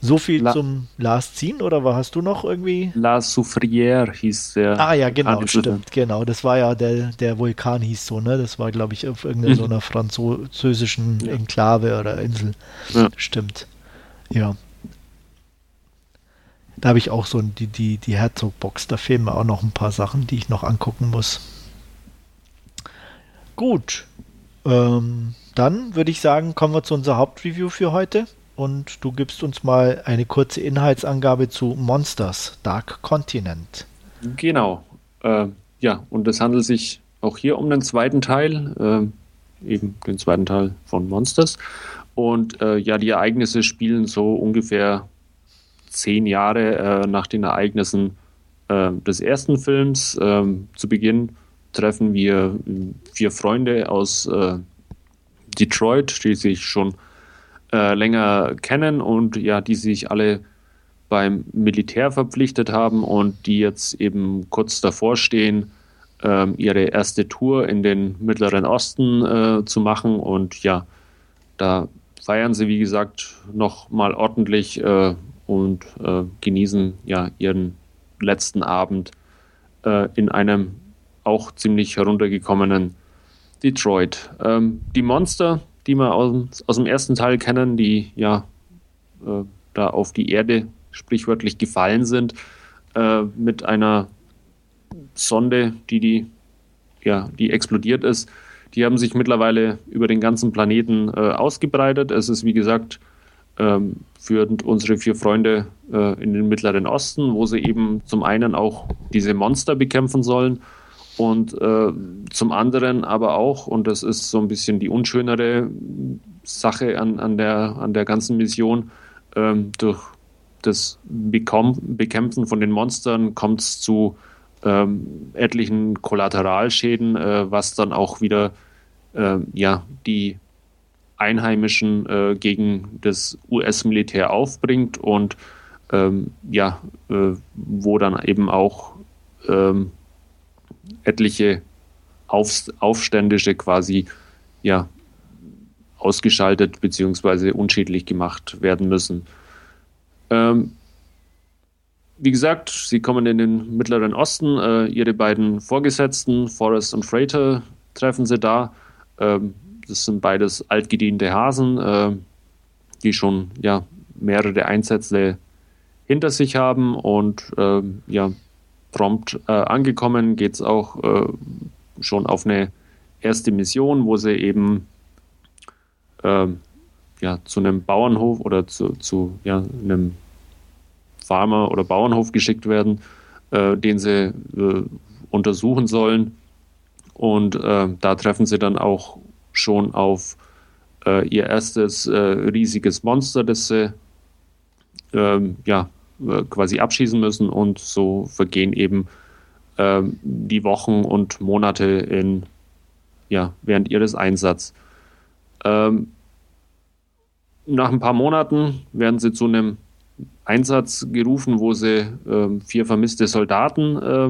So viel La zum Last Scene oder was hast du noch irgendwie? La Soufrière hieß der. Ah ja, genau, stimmt, genau. Das war ja der, der Vulkan hieß so, ne? Das war, glaube ich, auf irgendeiner mhm. so einer französischen ja. Enklave oder Insel. Ja. Stimmt. Ja. Da habe ich auch so die, die, die Herzog-Box. Da fehlen mir auch noch ein paar Sachen, die ich noch angucken muss. Gut. Ähm, dann würde ich sagen, kommen wir zu unserer Hauptreview für heute und du gibst uns mal eine kurze Inhaltsangabe zu Monsters Dark Continent. Genau. Äh, ja, und es handelt sich auch hier um den zweiten Teil, äh, eben den zweiten Teil von Monsters. Und äh, ja, die Ereignisse spielen so ungefähr zehn Jahre äh, nach den Ereignissen äh, des ersten Films. Ähm, zu Beginn treffen wir vier Freunde aus äh, Detroit, die sich schon äh, länger kennen und ja, die sich alle beim Militär verpflichtet haben und die jetzt eben kurz davor stehen, äh, ihre erste Tour in den Mittleren Osten äh, zu machen. Und ja, da feiern sie, wie gesagt, noch mal ordentlich äh, und äh, genießen ja ihren letzten Abend in einem auch ziemlich heruntergekommenen Detroit. Ähm, die Monster, die wir aus, aus, dem ersten Teil kennen, die ja äh, da auf die Erde sprichwörtlich gefallen sind, äh, mit einer Sonde, die, die, ja, die explodiert ist. Die haben sich mittlerweile über den ganzen Planeten äh, ausgebreitet. Es ist, wie gesagt, ähm, für unsere vier Freunde äh, in den Mittleren Osten, wo sie eben zum einen auch diese Monster bekämpfen sollen und äh, zum anderen aber auch, und das ist so ein bisschen die unschönere Sache an, an, der, an der ganzen Mission, ähm, durch das Bekämpfen von den Monstern kommt es zu ähm, etlichen Kollateralschäden, äh, was dann auch wieder äh, ja, die Einheimischen äh, gegen das US-Militär aufbringt und ähm, ja, äh, wo dann eben auch ähm, etliche Auf, Aufständische quasi ja, ausgeschaltet bzw. unschädlich gemacht werden müssen. Ähm, wie gesagt, sie kommen in den Mittleren Osten. Äh, ihre beiden Vorgesetzten, Forrest und Freighter, treffen sie da. Ähm, das sind beides altgediente Hasen, äh, die schon ja, mehrere Einsätze hinter sich haben und äh, ja, prompt äh, angekommen, geht es auch äh, schon auf eine erste Mission, wo sie eben äh, ja, zu einem Bauernhof oder zu, zu ja, einem Farmer oder Bauernhof geschickt werden, äh, den sie äh, untersuchen sollen. Und äh, da treffen sie dann auch schon auf ihr erstes riesiges Monster, das sie ähm, ja, äh, quasi abschießen müssen und so vergehen eben äh, die Wochen und Monate in, ja, während ihres Einsatzes. Ähm, nach ein paar Monaten werden sie zu einem Einsatz gerufen, wo sie äh, vier vermisste Soldaten äh,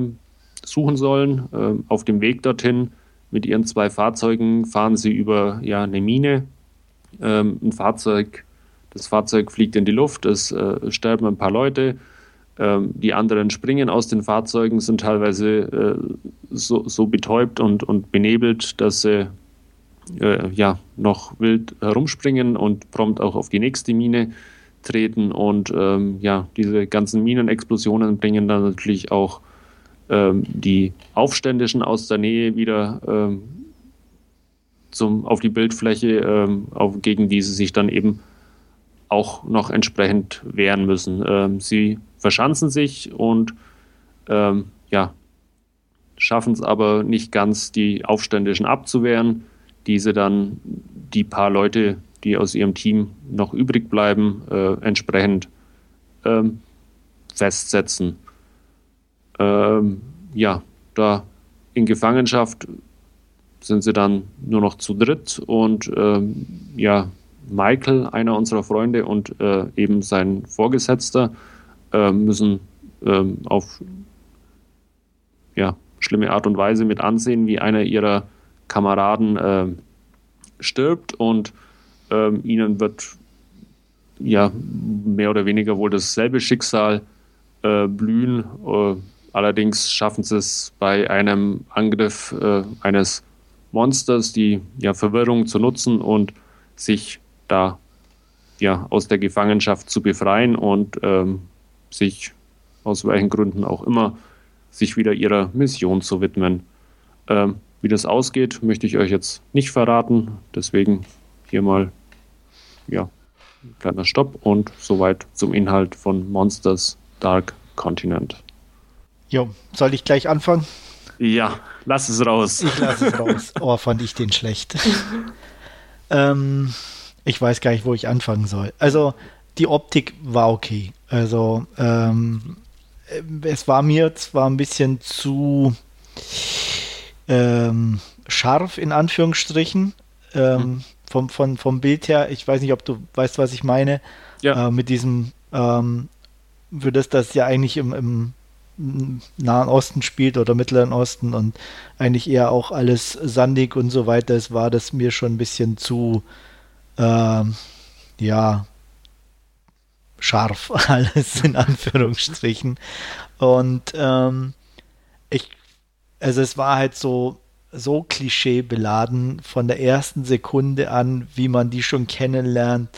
suchen sollen. Äh, auf dem Weg dorthin mit ihren zwei Fahrzeugen fahren sie über ja, eine Mine. Ähm, ein Fahrzeug, das Fahrzeug fliegt in die Luft, es äh, sterben ein paar Leute. Ähm, die anderen springen aus den Fahrzeugen, sind teilweise äh, so, so, betäubt und, und benebelt, dass sie äh, ja, noch wild herumspringen und prompt auch auf die nächste Mine treten. Und ähm, ja, diese ganzen Minenexplosionen bringen dann natürlich auch ähm, die Aufständischen aus der Nähe wieder ähm, zum, auf die Bildfläche, ähm, auf, gegen die sie sich dann eben auch noch entsprechend wehren müssen. Ähm, sie verschanzen sich und ähm, ja, schaffen es aber nicht ganz, die Aufständischen abzuwehren diese dann die paar Leute, die aus ihrem Team noch übrig bleiben, äh, entsprechend ähm, festsetzen. Ähm, ja, da in Gefangenschaft sind sie dann nur noch zu dritt und ähm, ja, Michael, einer unserer Freunde und äh, eben sein Vorgesetzter äh, müssen ähm, auf ja, schlimme Art und Weise mit ansehen, wie einer ihrer Kameraden äh, stirbt und äh, ihnen wird ja mehr oder weniger wohl dasselbe Schicksal äh, blühen. Äh, allerdings schaffen sie es bei einem Angriff eines Monsters, die ja Verwirrung zu nutzen und sich da ja aus der Gefangenschaft zu befreien und ähm, sich aus welchen Gründen auch immer sich wieder ihrer Mission zu widmen. Ähm, wie das ausgeht, möchte ich euch jetzt nicht verraten. Deswegen hier mal ja, ein kleiner Stopp und soweit zum Inhalt von Monsters Dark Continent. Jo, soll ich gleich anfangen? Ja, lass es raus. Ich lass es raus. Oh, fand ich den schlecht. ähm, ich weiß gar nicht, wo ich anfangen soll. Also, die Optik war okay. Also, ähm, es war mir zwar ein bisschen zu ähm, scharf in Anführungsstrichen. Ähm, mhm. vom, von, vom Bild her, ich weiß nicht, ob du weißt, was ich meine. Ja. Äh, mit diesem, ähm, für das das ja eigentlich im, im, Nahen Osten spielt oder Mittleren Osten und eigentlich eher auch alles sandig und so weiter ist, war das mir schon ein bisschen zu, ähm, ja, scharf alles in Anführungsstrichen. Und ähm, ich also es war halt so, so klischeebeladen von der ersten Sekunde an, wie man die schon kennenlernt.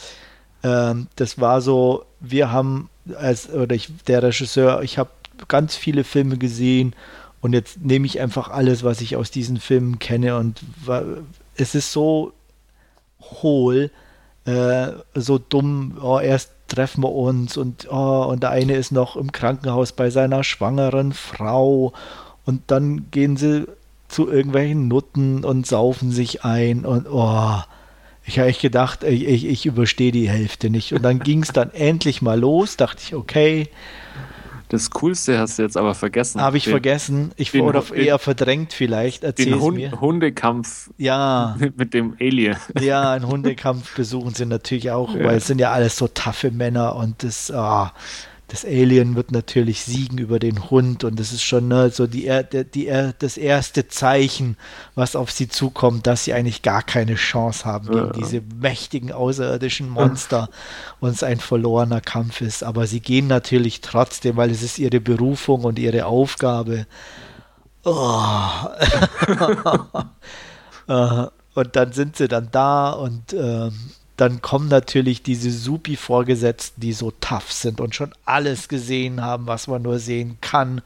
Ähm, das war so, wir haben als, oder ich, der Regisseur, ich habe ganz viele Filme gesehen und jetzt nehme ich einfach alles, was ich aus diesen Filmen kenne und es ist so hohl, äh, so dumm, oh, erst treffen wir uns und, oh, und der eine ist noch im Krankenhaus bei seiner schwangeren Frau und dann gehen sie zu irgendwelchen Nutten und saufen sich ein und oh, ich habe echt gedacht, ich, ich, ich überstehe die Hälfte nicht. Und dann ging es dann endlich mal los, dachte ich, okay. Das Coolste hast du jetzt aber vergessen. Habe ich den, vergessen. Ich den, wurde eher verdrängt vielleicht. Erzähl den Hund, mir. Hundekampf ja. Mit, mit, dem Alien. Ja, einen Hundekampf besuchen sie natürlich auch, ja. weil es sind ja alles so taffe Männer und das, oh, das Alien wird natürlich siegen über den Hund und das ist schon ne, so die, die, das erste Zeichen, was auf sie zukommt, dass sie eigentlich gar keine Chance haben gegen ja. diese mächtigen außerirdischen Monster und es ein verlorener Kampf ist. Aber sie gehen natürlich trotzdem, weil es ist ihre Berufung und ihre Aufgabe. Oh. Äh, und dann sind sie dann da und ähm, dann kommen natürlich diese Supi-Vorgesetzten, die so tough sind und schon alles gesehen haben, was man nur sehen kann.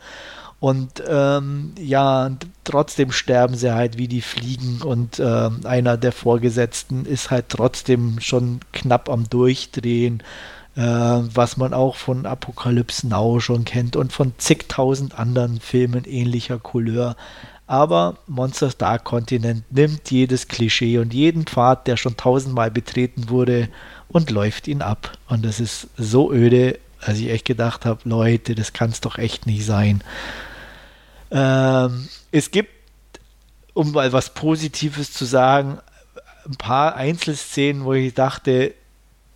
Und ähm, ja, trotzdem sterben sie halt wie die Fliegen und äh, einer der Vorgesetzten ist halt trotzdem schon knapp am Durchdrehen, äh, was man auch von Apocalypse Now schon kennt und von zigtausend anderen Filmen ähnlicher Couleur. Aber Monsters Dark Continent nimmt jedes Klischee und jeden Pfad, der schon tausendmal betreten wurde, und läuft ihn ab. Und das ist so öde Also ich echt gedacht habe, Leute, das kann es doch echt nicht sein. Ähm, es gibt, um mal was Positives zu sagen, ein paar Einzelszenen, wo ich dachte,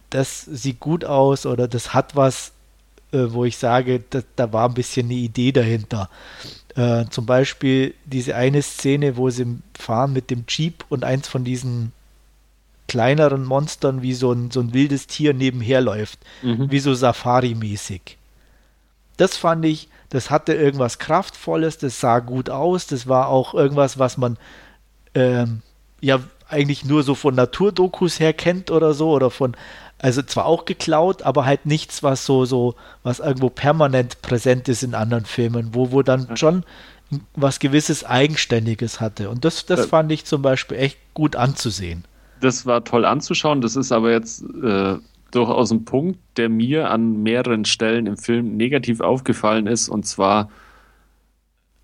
das sieht gut aus oder das hat was, äh, wo ich sage, da, da war ein bisschen eine Idee dahinter. Äh, zum Beispiel diese eine Szene, wo sie fahren mit dem Jeep und eins von diesen kleineren Monstern wie so ein, so ein wildes Tier nebenher läuft, mhm. wie so Safari-mäßig. Das fand ich, das hatte irgendwas Kraftvolles, das sah gut aus, das war auch irgendwas, was man ähm, ja eigentlich nur so von Naturdokus her kennt oder so oder von also zwar auch geklaut, aber halt nichts, was so, so, was irgendwo permanent präsent ist in anderen Filmen, wo, wo dann schon was gewisses Eigenständiges hatte. Und das, das fand ich zum Beispiel echt gut anzusehen. Das war toll anzuschauen. Das ist aber jetzt äh, durchaus ein Punkt, der mir an mehreren Stellen im Film negativ aufgefallen ist. Und zwar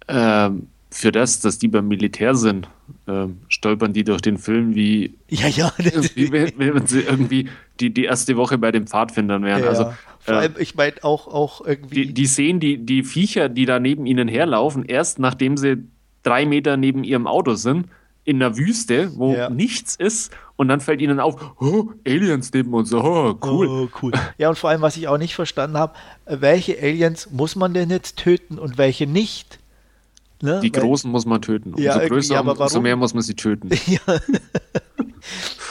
äh, für das, dass die beim Militär sind äh, stolpern die durch den Film wie, ja, ja. wie wenn, sie irgendwie die, die erste Woche bei den Pfadfindern wären. Ja, also, Vor allem, ich meine auch, auch irgendwie. Die, die sehen die, die Viecher, die da neben ihnen herlaufen, erst nachdem sie drei Meter neben ihrem Auto sind, in der Wüste, wo ja. nichts ist, und dann fällt ihnen auf, oh, Aliens neben uns, oh, cool. Oh, cool. Ja, und vor allem, was ich auch nicht verstanden habe, welche Aliens muss man denn jetzt töten und welche nicht? Ne? Die Weil, Großen muss man töten. Umso ja, größer, ja, umso mehr muss man sie töten. Ja.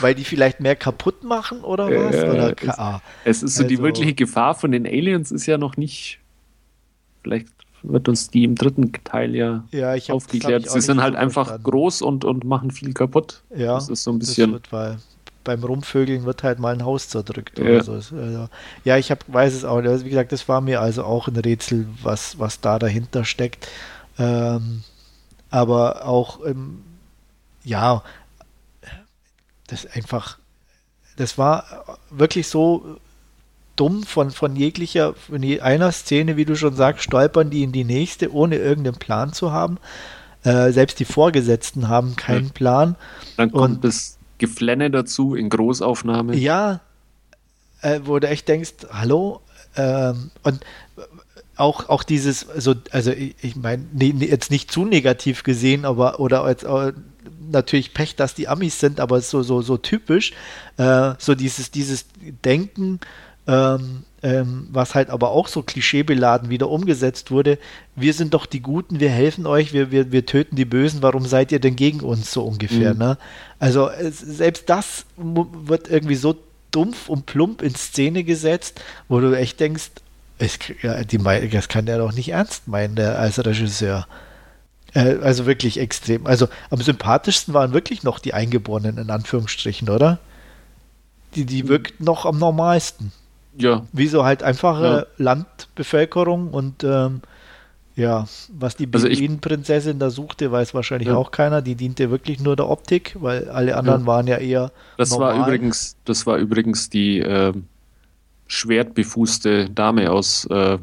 Weil die vielleicht mehr kaputt machen oder was? Äh, oder es, ah. es, ist so, also, die wirkliche Gefahr von den Aliens ist ja noch nicht. Vielleicht wird uns die im dritten Teil ja, ja hab, aufgeklärt. Sie sind halt so einfach verstanden. groß und, und machen viel kaputt. Ja, das ist so ein bisschen. Wird, weil beim Rumvögeln wird halt mal ein Haus zerdrückt. Ja, so. also, ja ich hab, weiß es auch. Also, wie gesagt, das war mir also auch ein Rätsel, was, was da dahinter steckt. Ähm, aber auch, ähm, ja, das einfach, das war wirklich so dumm von, von jeglicher, von einer Szene, wie du schon sagst, stolpern die in die nächste, ohne irgendeinen Plan zu haben. Äh, selbst die Vorgesetzten haben keinen ja. Plan. Dann kommt Und, das Geflenne dazu in Großaufnahme. Ja, äh, wo du echt denkst, hallo? Ähm, und auch, auch dieses, so, also ich, meine, ne, ne, jetzt nicht zu negativ gesehen, aber oder als, äh, natürlich Pech, dass die Amis sind, aber so, so, so typisch, äh, so dieses, dieses Denken, ähm, ähm, was halt aber auch so klischeebeladen wieder umgesetzt wurde. Wir sind doch die Guten, wir helfen euch, wir, wir, wir töten die Bösen, warum seid ihr denn gegen uns so ungefähr? Mhm. Ne? Also es, selbst das wird irgendwie so dumpf und plump in Szene gesetzt, wo du echt denkst, ich, ja, die, das kann der doch nicht ernst meinen, der, als Regisseur. Äh, also wirklich extrem. Also am sympathischsten waren wirklich noch die Eingeborenen, in Anführungsstrichen, oder? Die, die hm. wirkt noch am normalsten. Ja. Wie so halt einfache ja. Landbevölkerung und ähm, ja, was die also Beduinenprinzessin da suchte, weiß wahrscheinlich ja. auch keiner. Die diente wirklich nur der Optik, weil alle anderen ja. waren ja eher. Das normal. war übrigens, das war übrigens die äh, schwertbefußte Dame aus äh,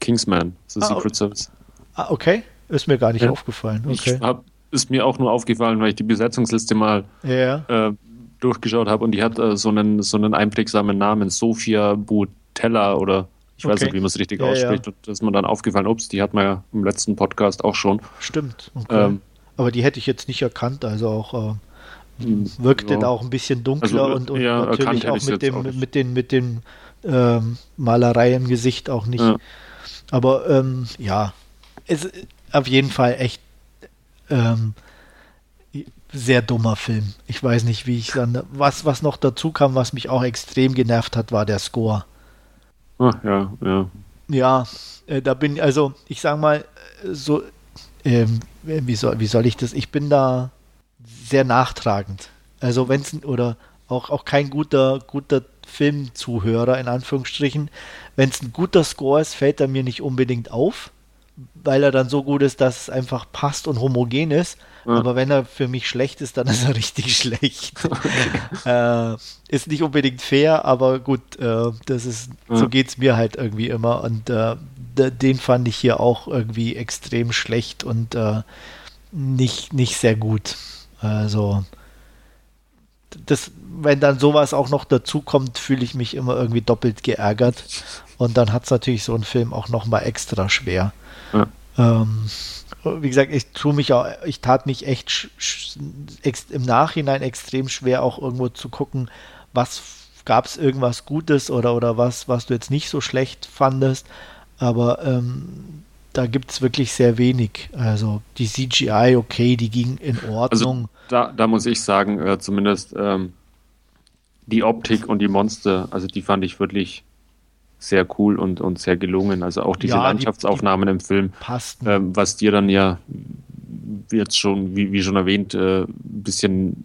Kingsman, The ah, Secret Service. Ah, okay. Ist mir gar nicht ja. aufgefallen. Okay. Ich hab, ist mir auch nur aufgefallen, weil ich die Besetzungsliste mal ja. äh, durchgeschaut habe und die hat äh, so, einen, so einen einprägsamen Namen, Sophia Butella oder ich weiß okay. nicht, wie man es richtig ja, ausspricht. Und das ist mir dann aufgefallen, ups, die hat man ja im letzten Podcast auch schon. Stimmt. Okay. Ähm, Aber die hätte ich jetzt nicht erkannt, also auch. Äh hm, wirkte ja. da auch ein bisschen dunkler also, und, und ja, natürlich auch mit dem, auch mit den, mit den ähm, Malerei im Gesicht auch nicht. Ja. Aber ähm, ja, es ist auf jeden Fall echt ähm, sehr dummer Film. Ich weiß nicht, wie ich dann. Was, was noch dazu kam, was mich auch extrem genervt hat, war der Score. Ach, ja, ja. Ja, äh, da bin also, ich sag mal, so, ähm, wie, soll, wie soll ich das? Ich bin da sehr nachtragend. Also wenn es oder auch, auch kein guter, guter Filmzuhörer in Anführungsstrichen. Wenn es ein guter Score ist, fällt er mir nicht unbedingt auf, weil er dann so gut ist, dass es einfach passt und homogen ist. Ja. Aber wenn er für mich schlecht ist, dann ist er richtig schlecht. äh, ist nicht unbedingt fair, aber gut, äh, das ist, ja. so geht es mir halt irgendwie immer. Und äh, den fand ich hier auch irgendwie extrem schlecht und äh, nicht, nicht sehr gut. Also das, wenn dann sowas auch noch dazu kommt, fühle ich mich immer irgendwie doppelt geärgert. Und dann hat es natürlich so einen Film auch nochmal extra schwer. Ja. Ähm, wie gesagt, ich tue mich auch, ich tat mich echt im Nachhinein extrem schwer, auch irgendwo zu gucken, was gab es irgendwas Gutes oder, oder was, was du jetzt nicht so schlecht fandest. Aber ähm, da gibt es wirklich sehr wenig. Also die CGI, okay, die ging in also Ordnung. Also da, da muss ich sagen, äh, zumindest ähm, die Optik und die Monster, also die fand ich wirklich sehr cool und, und sehr gelungen. Also auch diese ja, Landschaftsaufnahmen die, die im Film, ähm, was dir dann ja jetzt schon, wie, wie schon erwähnt, äh, ein bisschen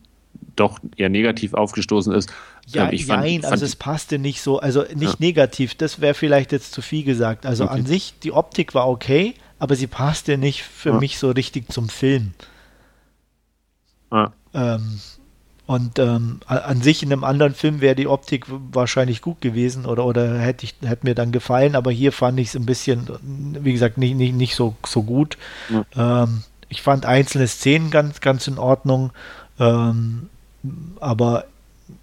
doch eher negativ aufgestoßen ist. Ja, ähm, ich fand, nein, fand, also es passte nicht so, also nicht ja. negativ, das wäre vielleicht jetzt zu viel gesagt. Also okay. an sich, die Optik war okay, aber sie passte nicht für ja. mich so richtig zum Film. Ja. Ähm, und ähm, an sich in einem anderen Film wäre die Optik wahrscheinlich gut gewesen oder, oder hätte, ich, hätte mir dann gefallen, aber hier fand ich es ein bisschen, wie gesagt, nicht, nicht, nicht so, so gut. Ja. Ähm, ich fand einzelne Szenen ganz, ganz in Ordnung, ähm, aber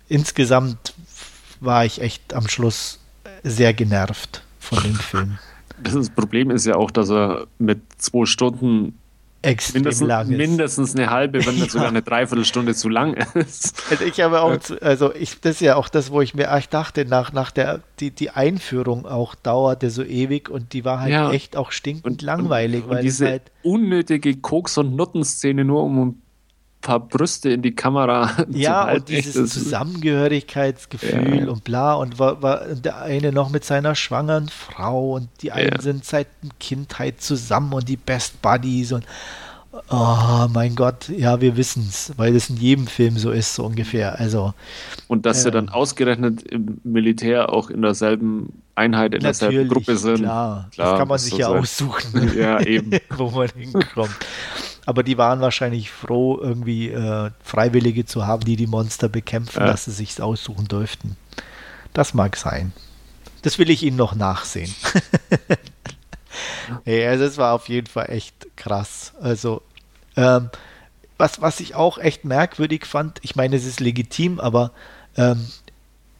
insgesamt war ich echt am Schluss sehr genervt von dem Film. Das Problem ist ja auch, dass er mit zwei Stunden extrem mindestens, lang ist. Mindestens eine halbe, wenn nicht ja. sogar eine Dreiviertelstunde zu lang ist. Also ich habe auch, also ich, das ist ja auch das, wo ich mir ich dachte, nach, nach der, die, die Einführung auch dauerte so ewig und die war halt ja. echt auch stinkend und, langweilig. Und, und diese halt unnötige Koks- und Nuttenszene nur um ein paar Brüste in die Kamera ja, und dieses Zusammengehörigkeitsgefühl ja. und bla und war, war der eine noch mit seiner schwangeren Frau und die einen ja. sind seit Kindheit zusammen und die Best Buddies und Oh mein Gott, ja, wir wissen es, weil das in jedem Film so ist, so ungefähr. Also, und dass äh, sie dann ausgerechnet im Militär auch in derselben Einheit, in derselben Gruppe sind. Klar, klar das kann man sich ja sein. aussuchen, ja, eben. wo man hinkommt. Aber die waren wahrscheinlich froh, irgendwie äh, Freiwillige zu haben, die die Monster bekämpfen, ja. dass sie sich aussuchen dürften. Das mag sein. Das will ich Ihnen noch nachsehen. hey, also es war auf jeden Fall echt krass. Also, ähm, was, was ich auch echt merkwürdig fand, ich meine, es ist legitim, aber ähm,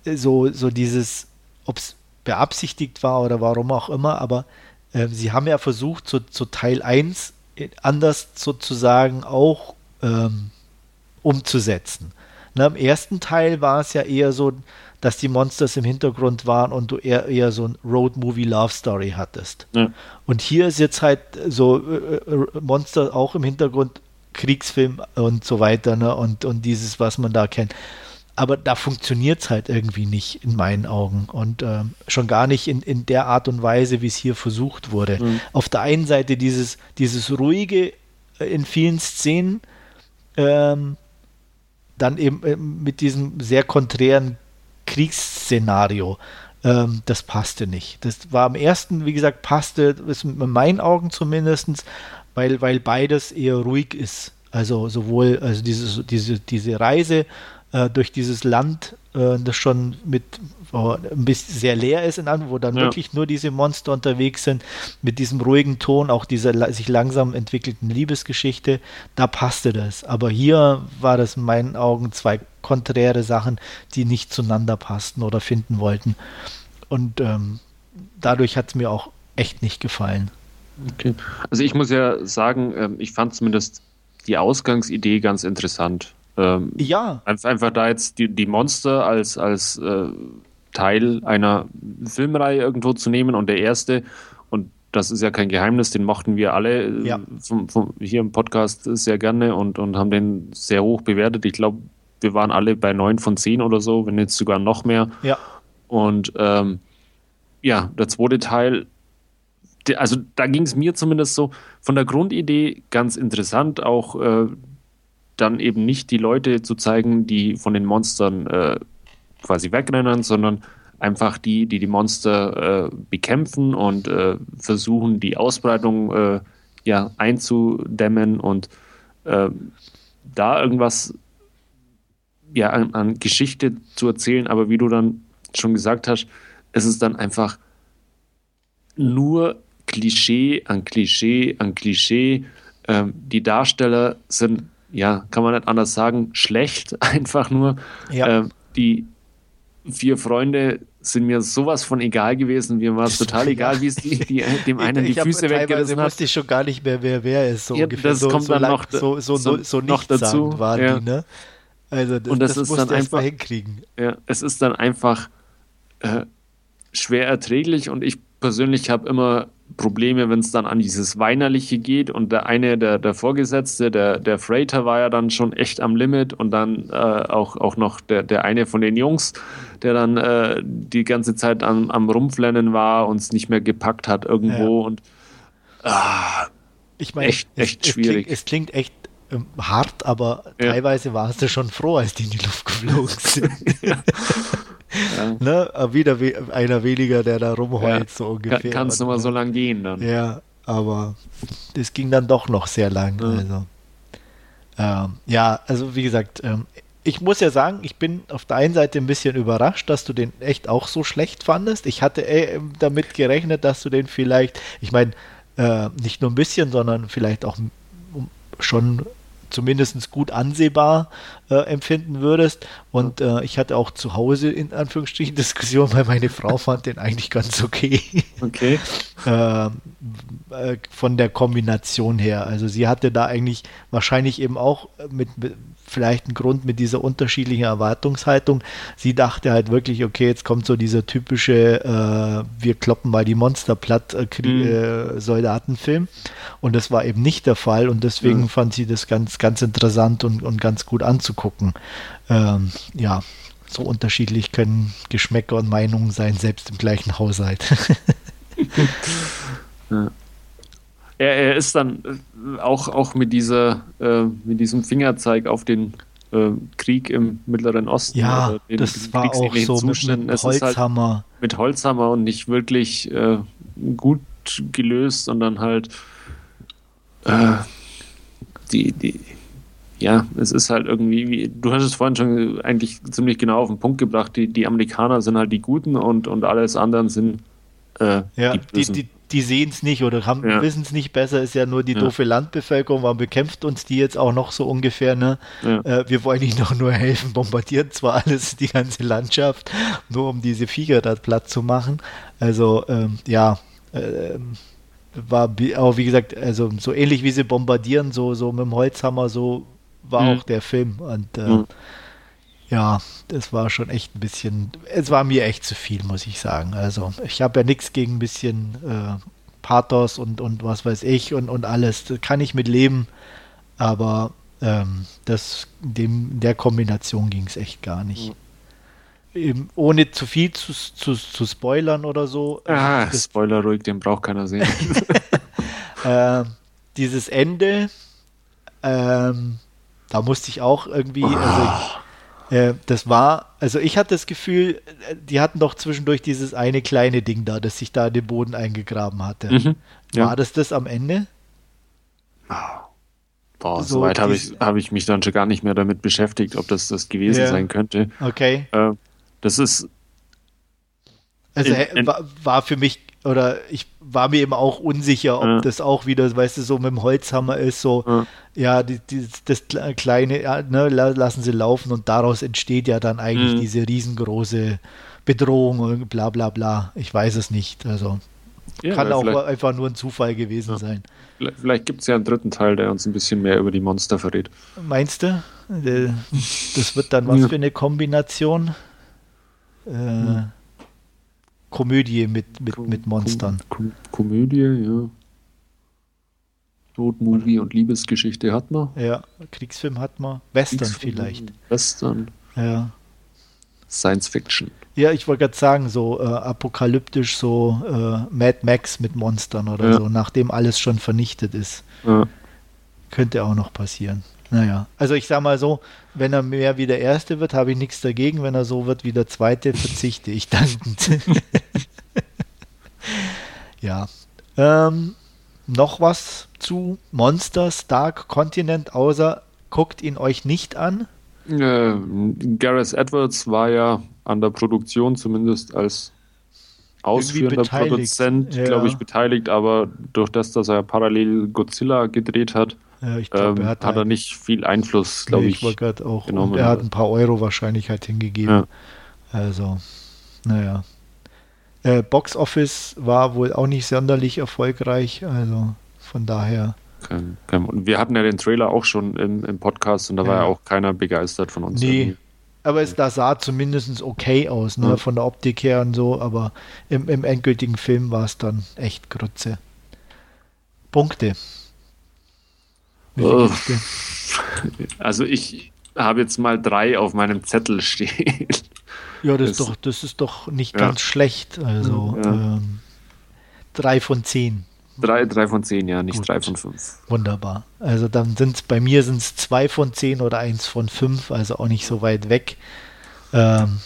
so, so dieses, ob es beabsichtigt war oder warum auch immer, aber äh, sie haben ja versucht, so, so Teil 1 anders sozusagen auch ähm, umzusetzen. Na, Im ersten Teil war es ja eher so, dass die Monsters im Hintergrund waren und du eher, eher so ein Road-Movie-Love-Story hattest. Ja. Und hier ist jetzt halt so äh, äh, Monster auch im Hintergrund, Kriegsfilm und so weiter, ne? Und, und dieses, was man da kennt aber da funktioniert es halt irgendwie nicht in meinen Augen und ähm, schon gar nicht in, in der Art und Weise, wie es hier versucht wurde. Mhm. Auf der einen Seite dieses, dieses ruhige äh, in vielen Szenen, ähm, dann eben äh, mit diesem sehr konträren Kriegsszenario. Ähm, das passte nicht. Das war am ersten, wie gesagt, passte, ist in meinen Augen zumindest, weil, weil beides eher ruhig ist. Also sowohl also dieses, diese, diese Reise äh, durch dieses Land, äh, das schon mit oh, ein bisschen sehr leer ist, in wo dann ja. wirklich nur diese Monster unterwegs sind, mit diesem ruhigen Ton, auch dieser sich langsam entwickelten Liebesgeschichte, da passte das. Aber hier war das in meinen Augen zwei konträre Sachen, die nicht zueinander passten oder finden wollten. Und ähm, dadurch hat es mir auch echt nicht gefallen. Okay. Also ich muss ja sagen, ähm, ich fand zumindest die Ausgangsidee ganz interessant. Ähm, ja. Einfach da jetzt die, die Monster als, als äh, Teil einer Filmreihe irgendwo zu nehmen und der erste, und das ist ja kein Geheimnis, den mochten wir alle äh, ja. vom, vom, hier im Podcast sehr gerne und, und haben den sehr hoch bewertet. Ich glaube, wir waren alle bei 9 von 10 oder so, wenn jetzt sogar noch mehr. Ja. Und ähm, ja, der zweite Teil, also da ging es mir zumindest so von der Grundidee ganz interessant, auch äh, dann eben nicht die Leute zu zeigen, die von den Monstern äh, quasi wegrennen, sondern einfach die, die die Monster äh, bekämpfen und äh, versuchen, die Ausbreitung äh, ja, einzudämmen und äh, da irgendwas ja, an, an, Geschichte zu erzählen. Aber wie du dann schon gesagt hast, es ist dann einfach nur Klischee an Klischee an Klischee. Ähm, die Darsteller sind ja, kann man nicht anders sagen, schlecht, einfach nur. Ja. Äh, die vier Freunde sind mir sowas von egal gewesen. Mir war es total egal, wie es die, die, dem einen die Füße weggerissen hat. wusste ich schon gar nicht mehr, wer wer ist. So ja, ungefähr. Das so, kommt so dann noch so, so, so, so noch dazu. Waren ja. die, ne? Also das, und das, das ist dann einfach hinkriegen. Ja, es ist dann einfach äh, schwer erträglich und ich persönlich habe immer Probleme, wenn es dann an dieses Weinerliche geht und der eine, der, der Vorgesetzte, der, der Freighter war ja dann schon echt am Limit und dann äh, auch, auch noch der, der eine von den Jungs, der dann äh, die ganze Zeit am, am Rumflennen war und es nicht mehr gepackt hat irgendwo ja. und ah, ich meine, echt, echt es, schwierig. Es klingt, es klingt echt ähm, hart, aber ja. teilweise warst du schon froh, als die in die Luft geflogen sind. ja. Ne? Wieder we einer weniger, der da rumheult, so ungefähr. Kann, kannst du mal so lang gehen dann. Ja, aber das ging dann doch noch sehr lang. Also, ähm, ja, also wie gesagt, ähm, ich muss ja sagen, ich bin auf der einen Seite ein bisschen überrascht, dass du den echt auch so schlecht fandest. Ich hatte äh, damit gerechnet, dass du den vielleicht, ich meine, äh, nicht nur ein bisschen, sondern vielleicht auch schon zumindest gut ansehbar äh, empfinden würdest. Und äh, ich hatte auch zu Hause in Anführungsstrichen Diskussion, weil meine Frau fand den eigentlich ganz okay. Okay. äh, von der Kombination her. Also sie hatte da eigentlich wahrscheinlich eben auch mit, mit vielleicht ein Grund mit dieser unterschiedlichen Erwartungshaltung. Sie dachte halt wirklich, okay, jetzt kommt so dieser typische, äh, wir kloppen mal die Monster platt äh, mhm. äh, Soldatenfilm. Und das war eben nicht der Fall und deswegen mhm. fand sie das ganz, ganz interessant und, und ganz gut anzugucken. Ähm, ja, so unterschiedlich können Geschmäcker und Meinungen sein, selbst im gleichen Haushalt. ja er, er ist dann äh, auch, auch mit, dieser, äh, mit diesem Fingerzeig auf den äh, Krieg im Mittleren Osten. Ja, den, das war auch so Zuständen. mit, mit Holzhammer. Halt mit Holzhammer und nicht wirklich äh, gut gelöst, sondern halt äh, die, die, ja, es ist halt irgendwie, wie, du hast es vorhin schon eigentlich ziemlich genau auf den Punkt gebracht, die, die Amerikaner sind halt die Guten und, und alles anderen sind äh, ja, die, die, die sehen es nicht oder ja. wissen es nicht besser, ist ja nur die ja. doofe Landbevölkerung, warum bekämpft uns die jetzt auch noch so ungefähr, ne? Ja. Äh, wir wollen ihnen doch nur helfen, bombardieren zwar alles, die ganze Landschaft, nur um diese Viecher da platt zu machen. Also, ähm, ja, äh, war auch wie gesagt, also so ähnlich wie sie bombardieren, so, so mit dem Holzhammer, so war mhm. auch der Film und äh, mhm. Ja, das war schon echt ein bisschen, es war mir echt zu viel, muss ich sagen. Also ich habe ja nichts gegen ein bisschen äh, Pathos und, und was weiß ich und, und alles. Das kann ich mit leben, aber ähm, das, dem, der Kombination ging es echt gar nicht. Mhm. Eben, ohne zu viel zu, zu, zu spoilern oder so. Ah, Spoiler ruhig, den braucht keiner sehen. äh, dieses Ende, ähm, da musste ich auch irgendwie, also ich, äh, das war, also ich hatte das Gefühl, äh, die hatten doch zwischendurch dieses eine kleine Ding da, das sich da in den Boden eingegraben hatte. Mhm, ja. War das das am Ende? Boah, so soweit habe ich, hab ich mich dann schon gar nicht mehr damit beschäftigt, ob das das gewesen ja. sein könnte. Okay. Äh, das ist. Also in, war, war für mich oder ich war mir eben auch unsicher, ob ja. das auch wieder, weißt du, so mit dem Holzhammer ist, so, ja, ja die, die, das kleine, ja, ne, lassen sie laufen und daraus entsteht ja dann eigentlich mhm. diese riesengroße Bedrohung und bla bla bla. Ich weiß es nicht. Also kann auch einfach nur ein Zufall gewesen sein. Vielleicht gibt es ja einen dritten Teil, der uns ein bisschen mehr über die Monster verrät. Meinst du? Das wird dann was für eine Kombination? Äh, mhm. Komödie mit, mit, Kom mit Monstern. Kom Komödie, ja. Notmovie und Liebesgeschichte hat man. Ja, Kriegsfilm hat man. Western vielleicht. Western. Ja. Science Fiction. Ja, ich wollte gerade sagen, so äh, apokalyptisch, so äh, Mad Max mit Monstern oder ja. so, nachdem alles schon vernichtet ist. Ja. Könnte auch noch passieren. Naja, also ich sag mal so, wenn er mehr wie der Erste wird, habe ich nichts dagegen. Wenn er so wird wie der Zweite, verzichte ich dankend. ja. Ähm, noch was zu Monsters Dark Continent, außer guckt ihn euch nicht an? Äh, Gareth Edwards war ja an der Produktion zumindest als ausführender Produzent, ja. glaube ich, beteiligt, aber durch das, dass er parallel Godzilla gedreht hat, ja, ich glaub, ähm, hat, hat er nicht viel Einfluss, glaube nee, ich. ich auch, genommen. er hat ein paar Euro wahrscheinlich halt hingegeben. Ja. Also, naja. Äh, Box Office war wohl auch nicht sonderlich erfolgreich, also von daher. Kein, kein, wir hatten ja den Trailer auch schon im, im Podcast und da ja. war ja auch keiner begeistert von uns. Nee, irgendwie. aber es da sah zumindest okay aus, ne, ja. von der Optik her und so, aber im, im endgültigen Film war es dann echt Grütze. Punkte. Oh. Also ich habe jetzt mal drei auf meinem Zettel stehen. Ja, das, das, ist, doch, das ist doch nicht ja. ganz schlecht. Also ja. ähm, drei von zehn. Drei, drei von zehn, ja, nicht Gut. drei von fünf. Wunderbar. Also dann sind es bei mir sind es zwei von zehn oder eins von fünf, also auch nicht so weit weg. Ähm,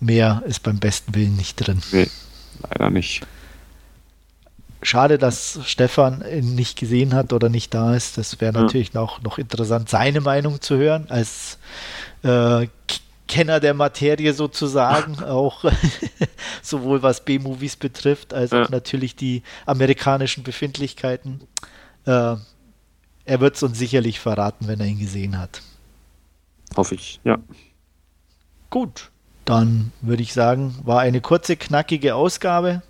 mehr ist beim besten Willen nicht drin. Nee, leider nicht. Schade, dass Stefan ihn nicht gesehen hat oder nicht da ist. Das wäre natürlich ja. noch, noch interessant, seine Meinung zu hören, als äh, Kenner der Materie sozusagen, auch sowohl was B-Movies betrifft, als ja. auch natürlich die amerikanischen Befindlichkeiten. Äh, er wird es uns sicherlich verraten, wenn er ihn gesehen hat. Hoffe ich, ja. Gut, dann würde ich sagen, war eine kurze, knackige Ausgabe.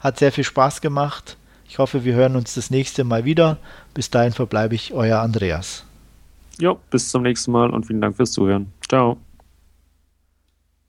Hat sehr viel Spaß gemacht. Ich hoffe, wir hören uns das nächste Mal wieder. Bis dahin verbleibe ich euer Andreas. Jo, bis zum nächsten Mal und vielen Dank fürs Zuhören. Ciao.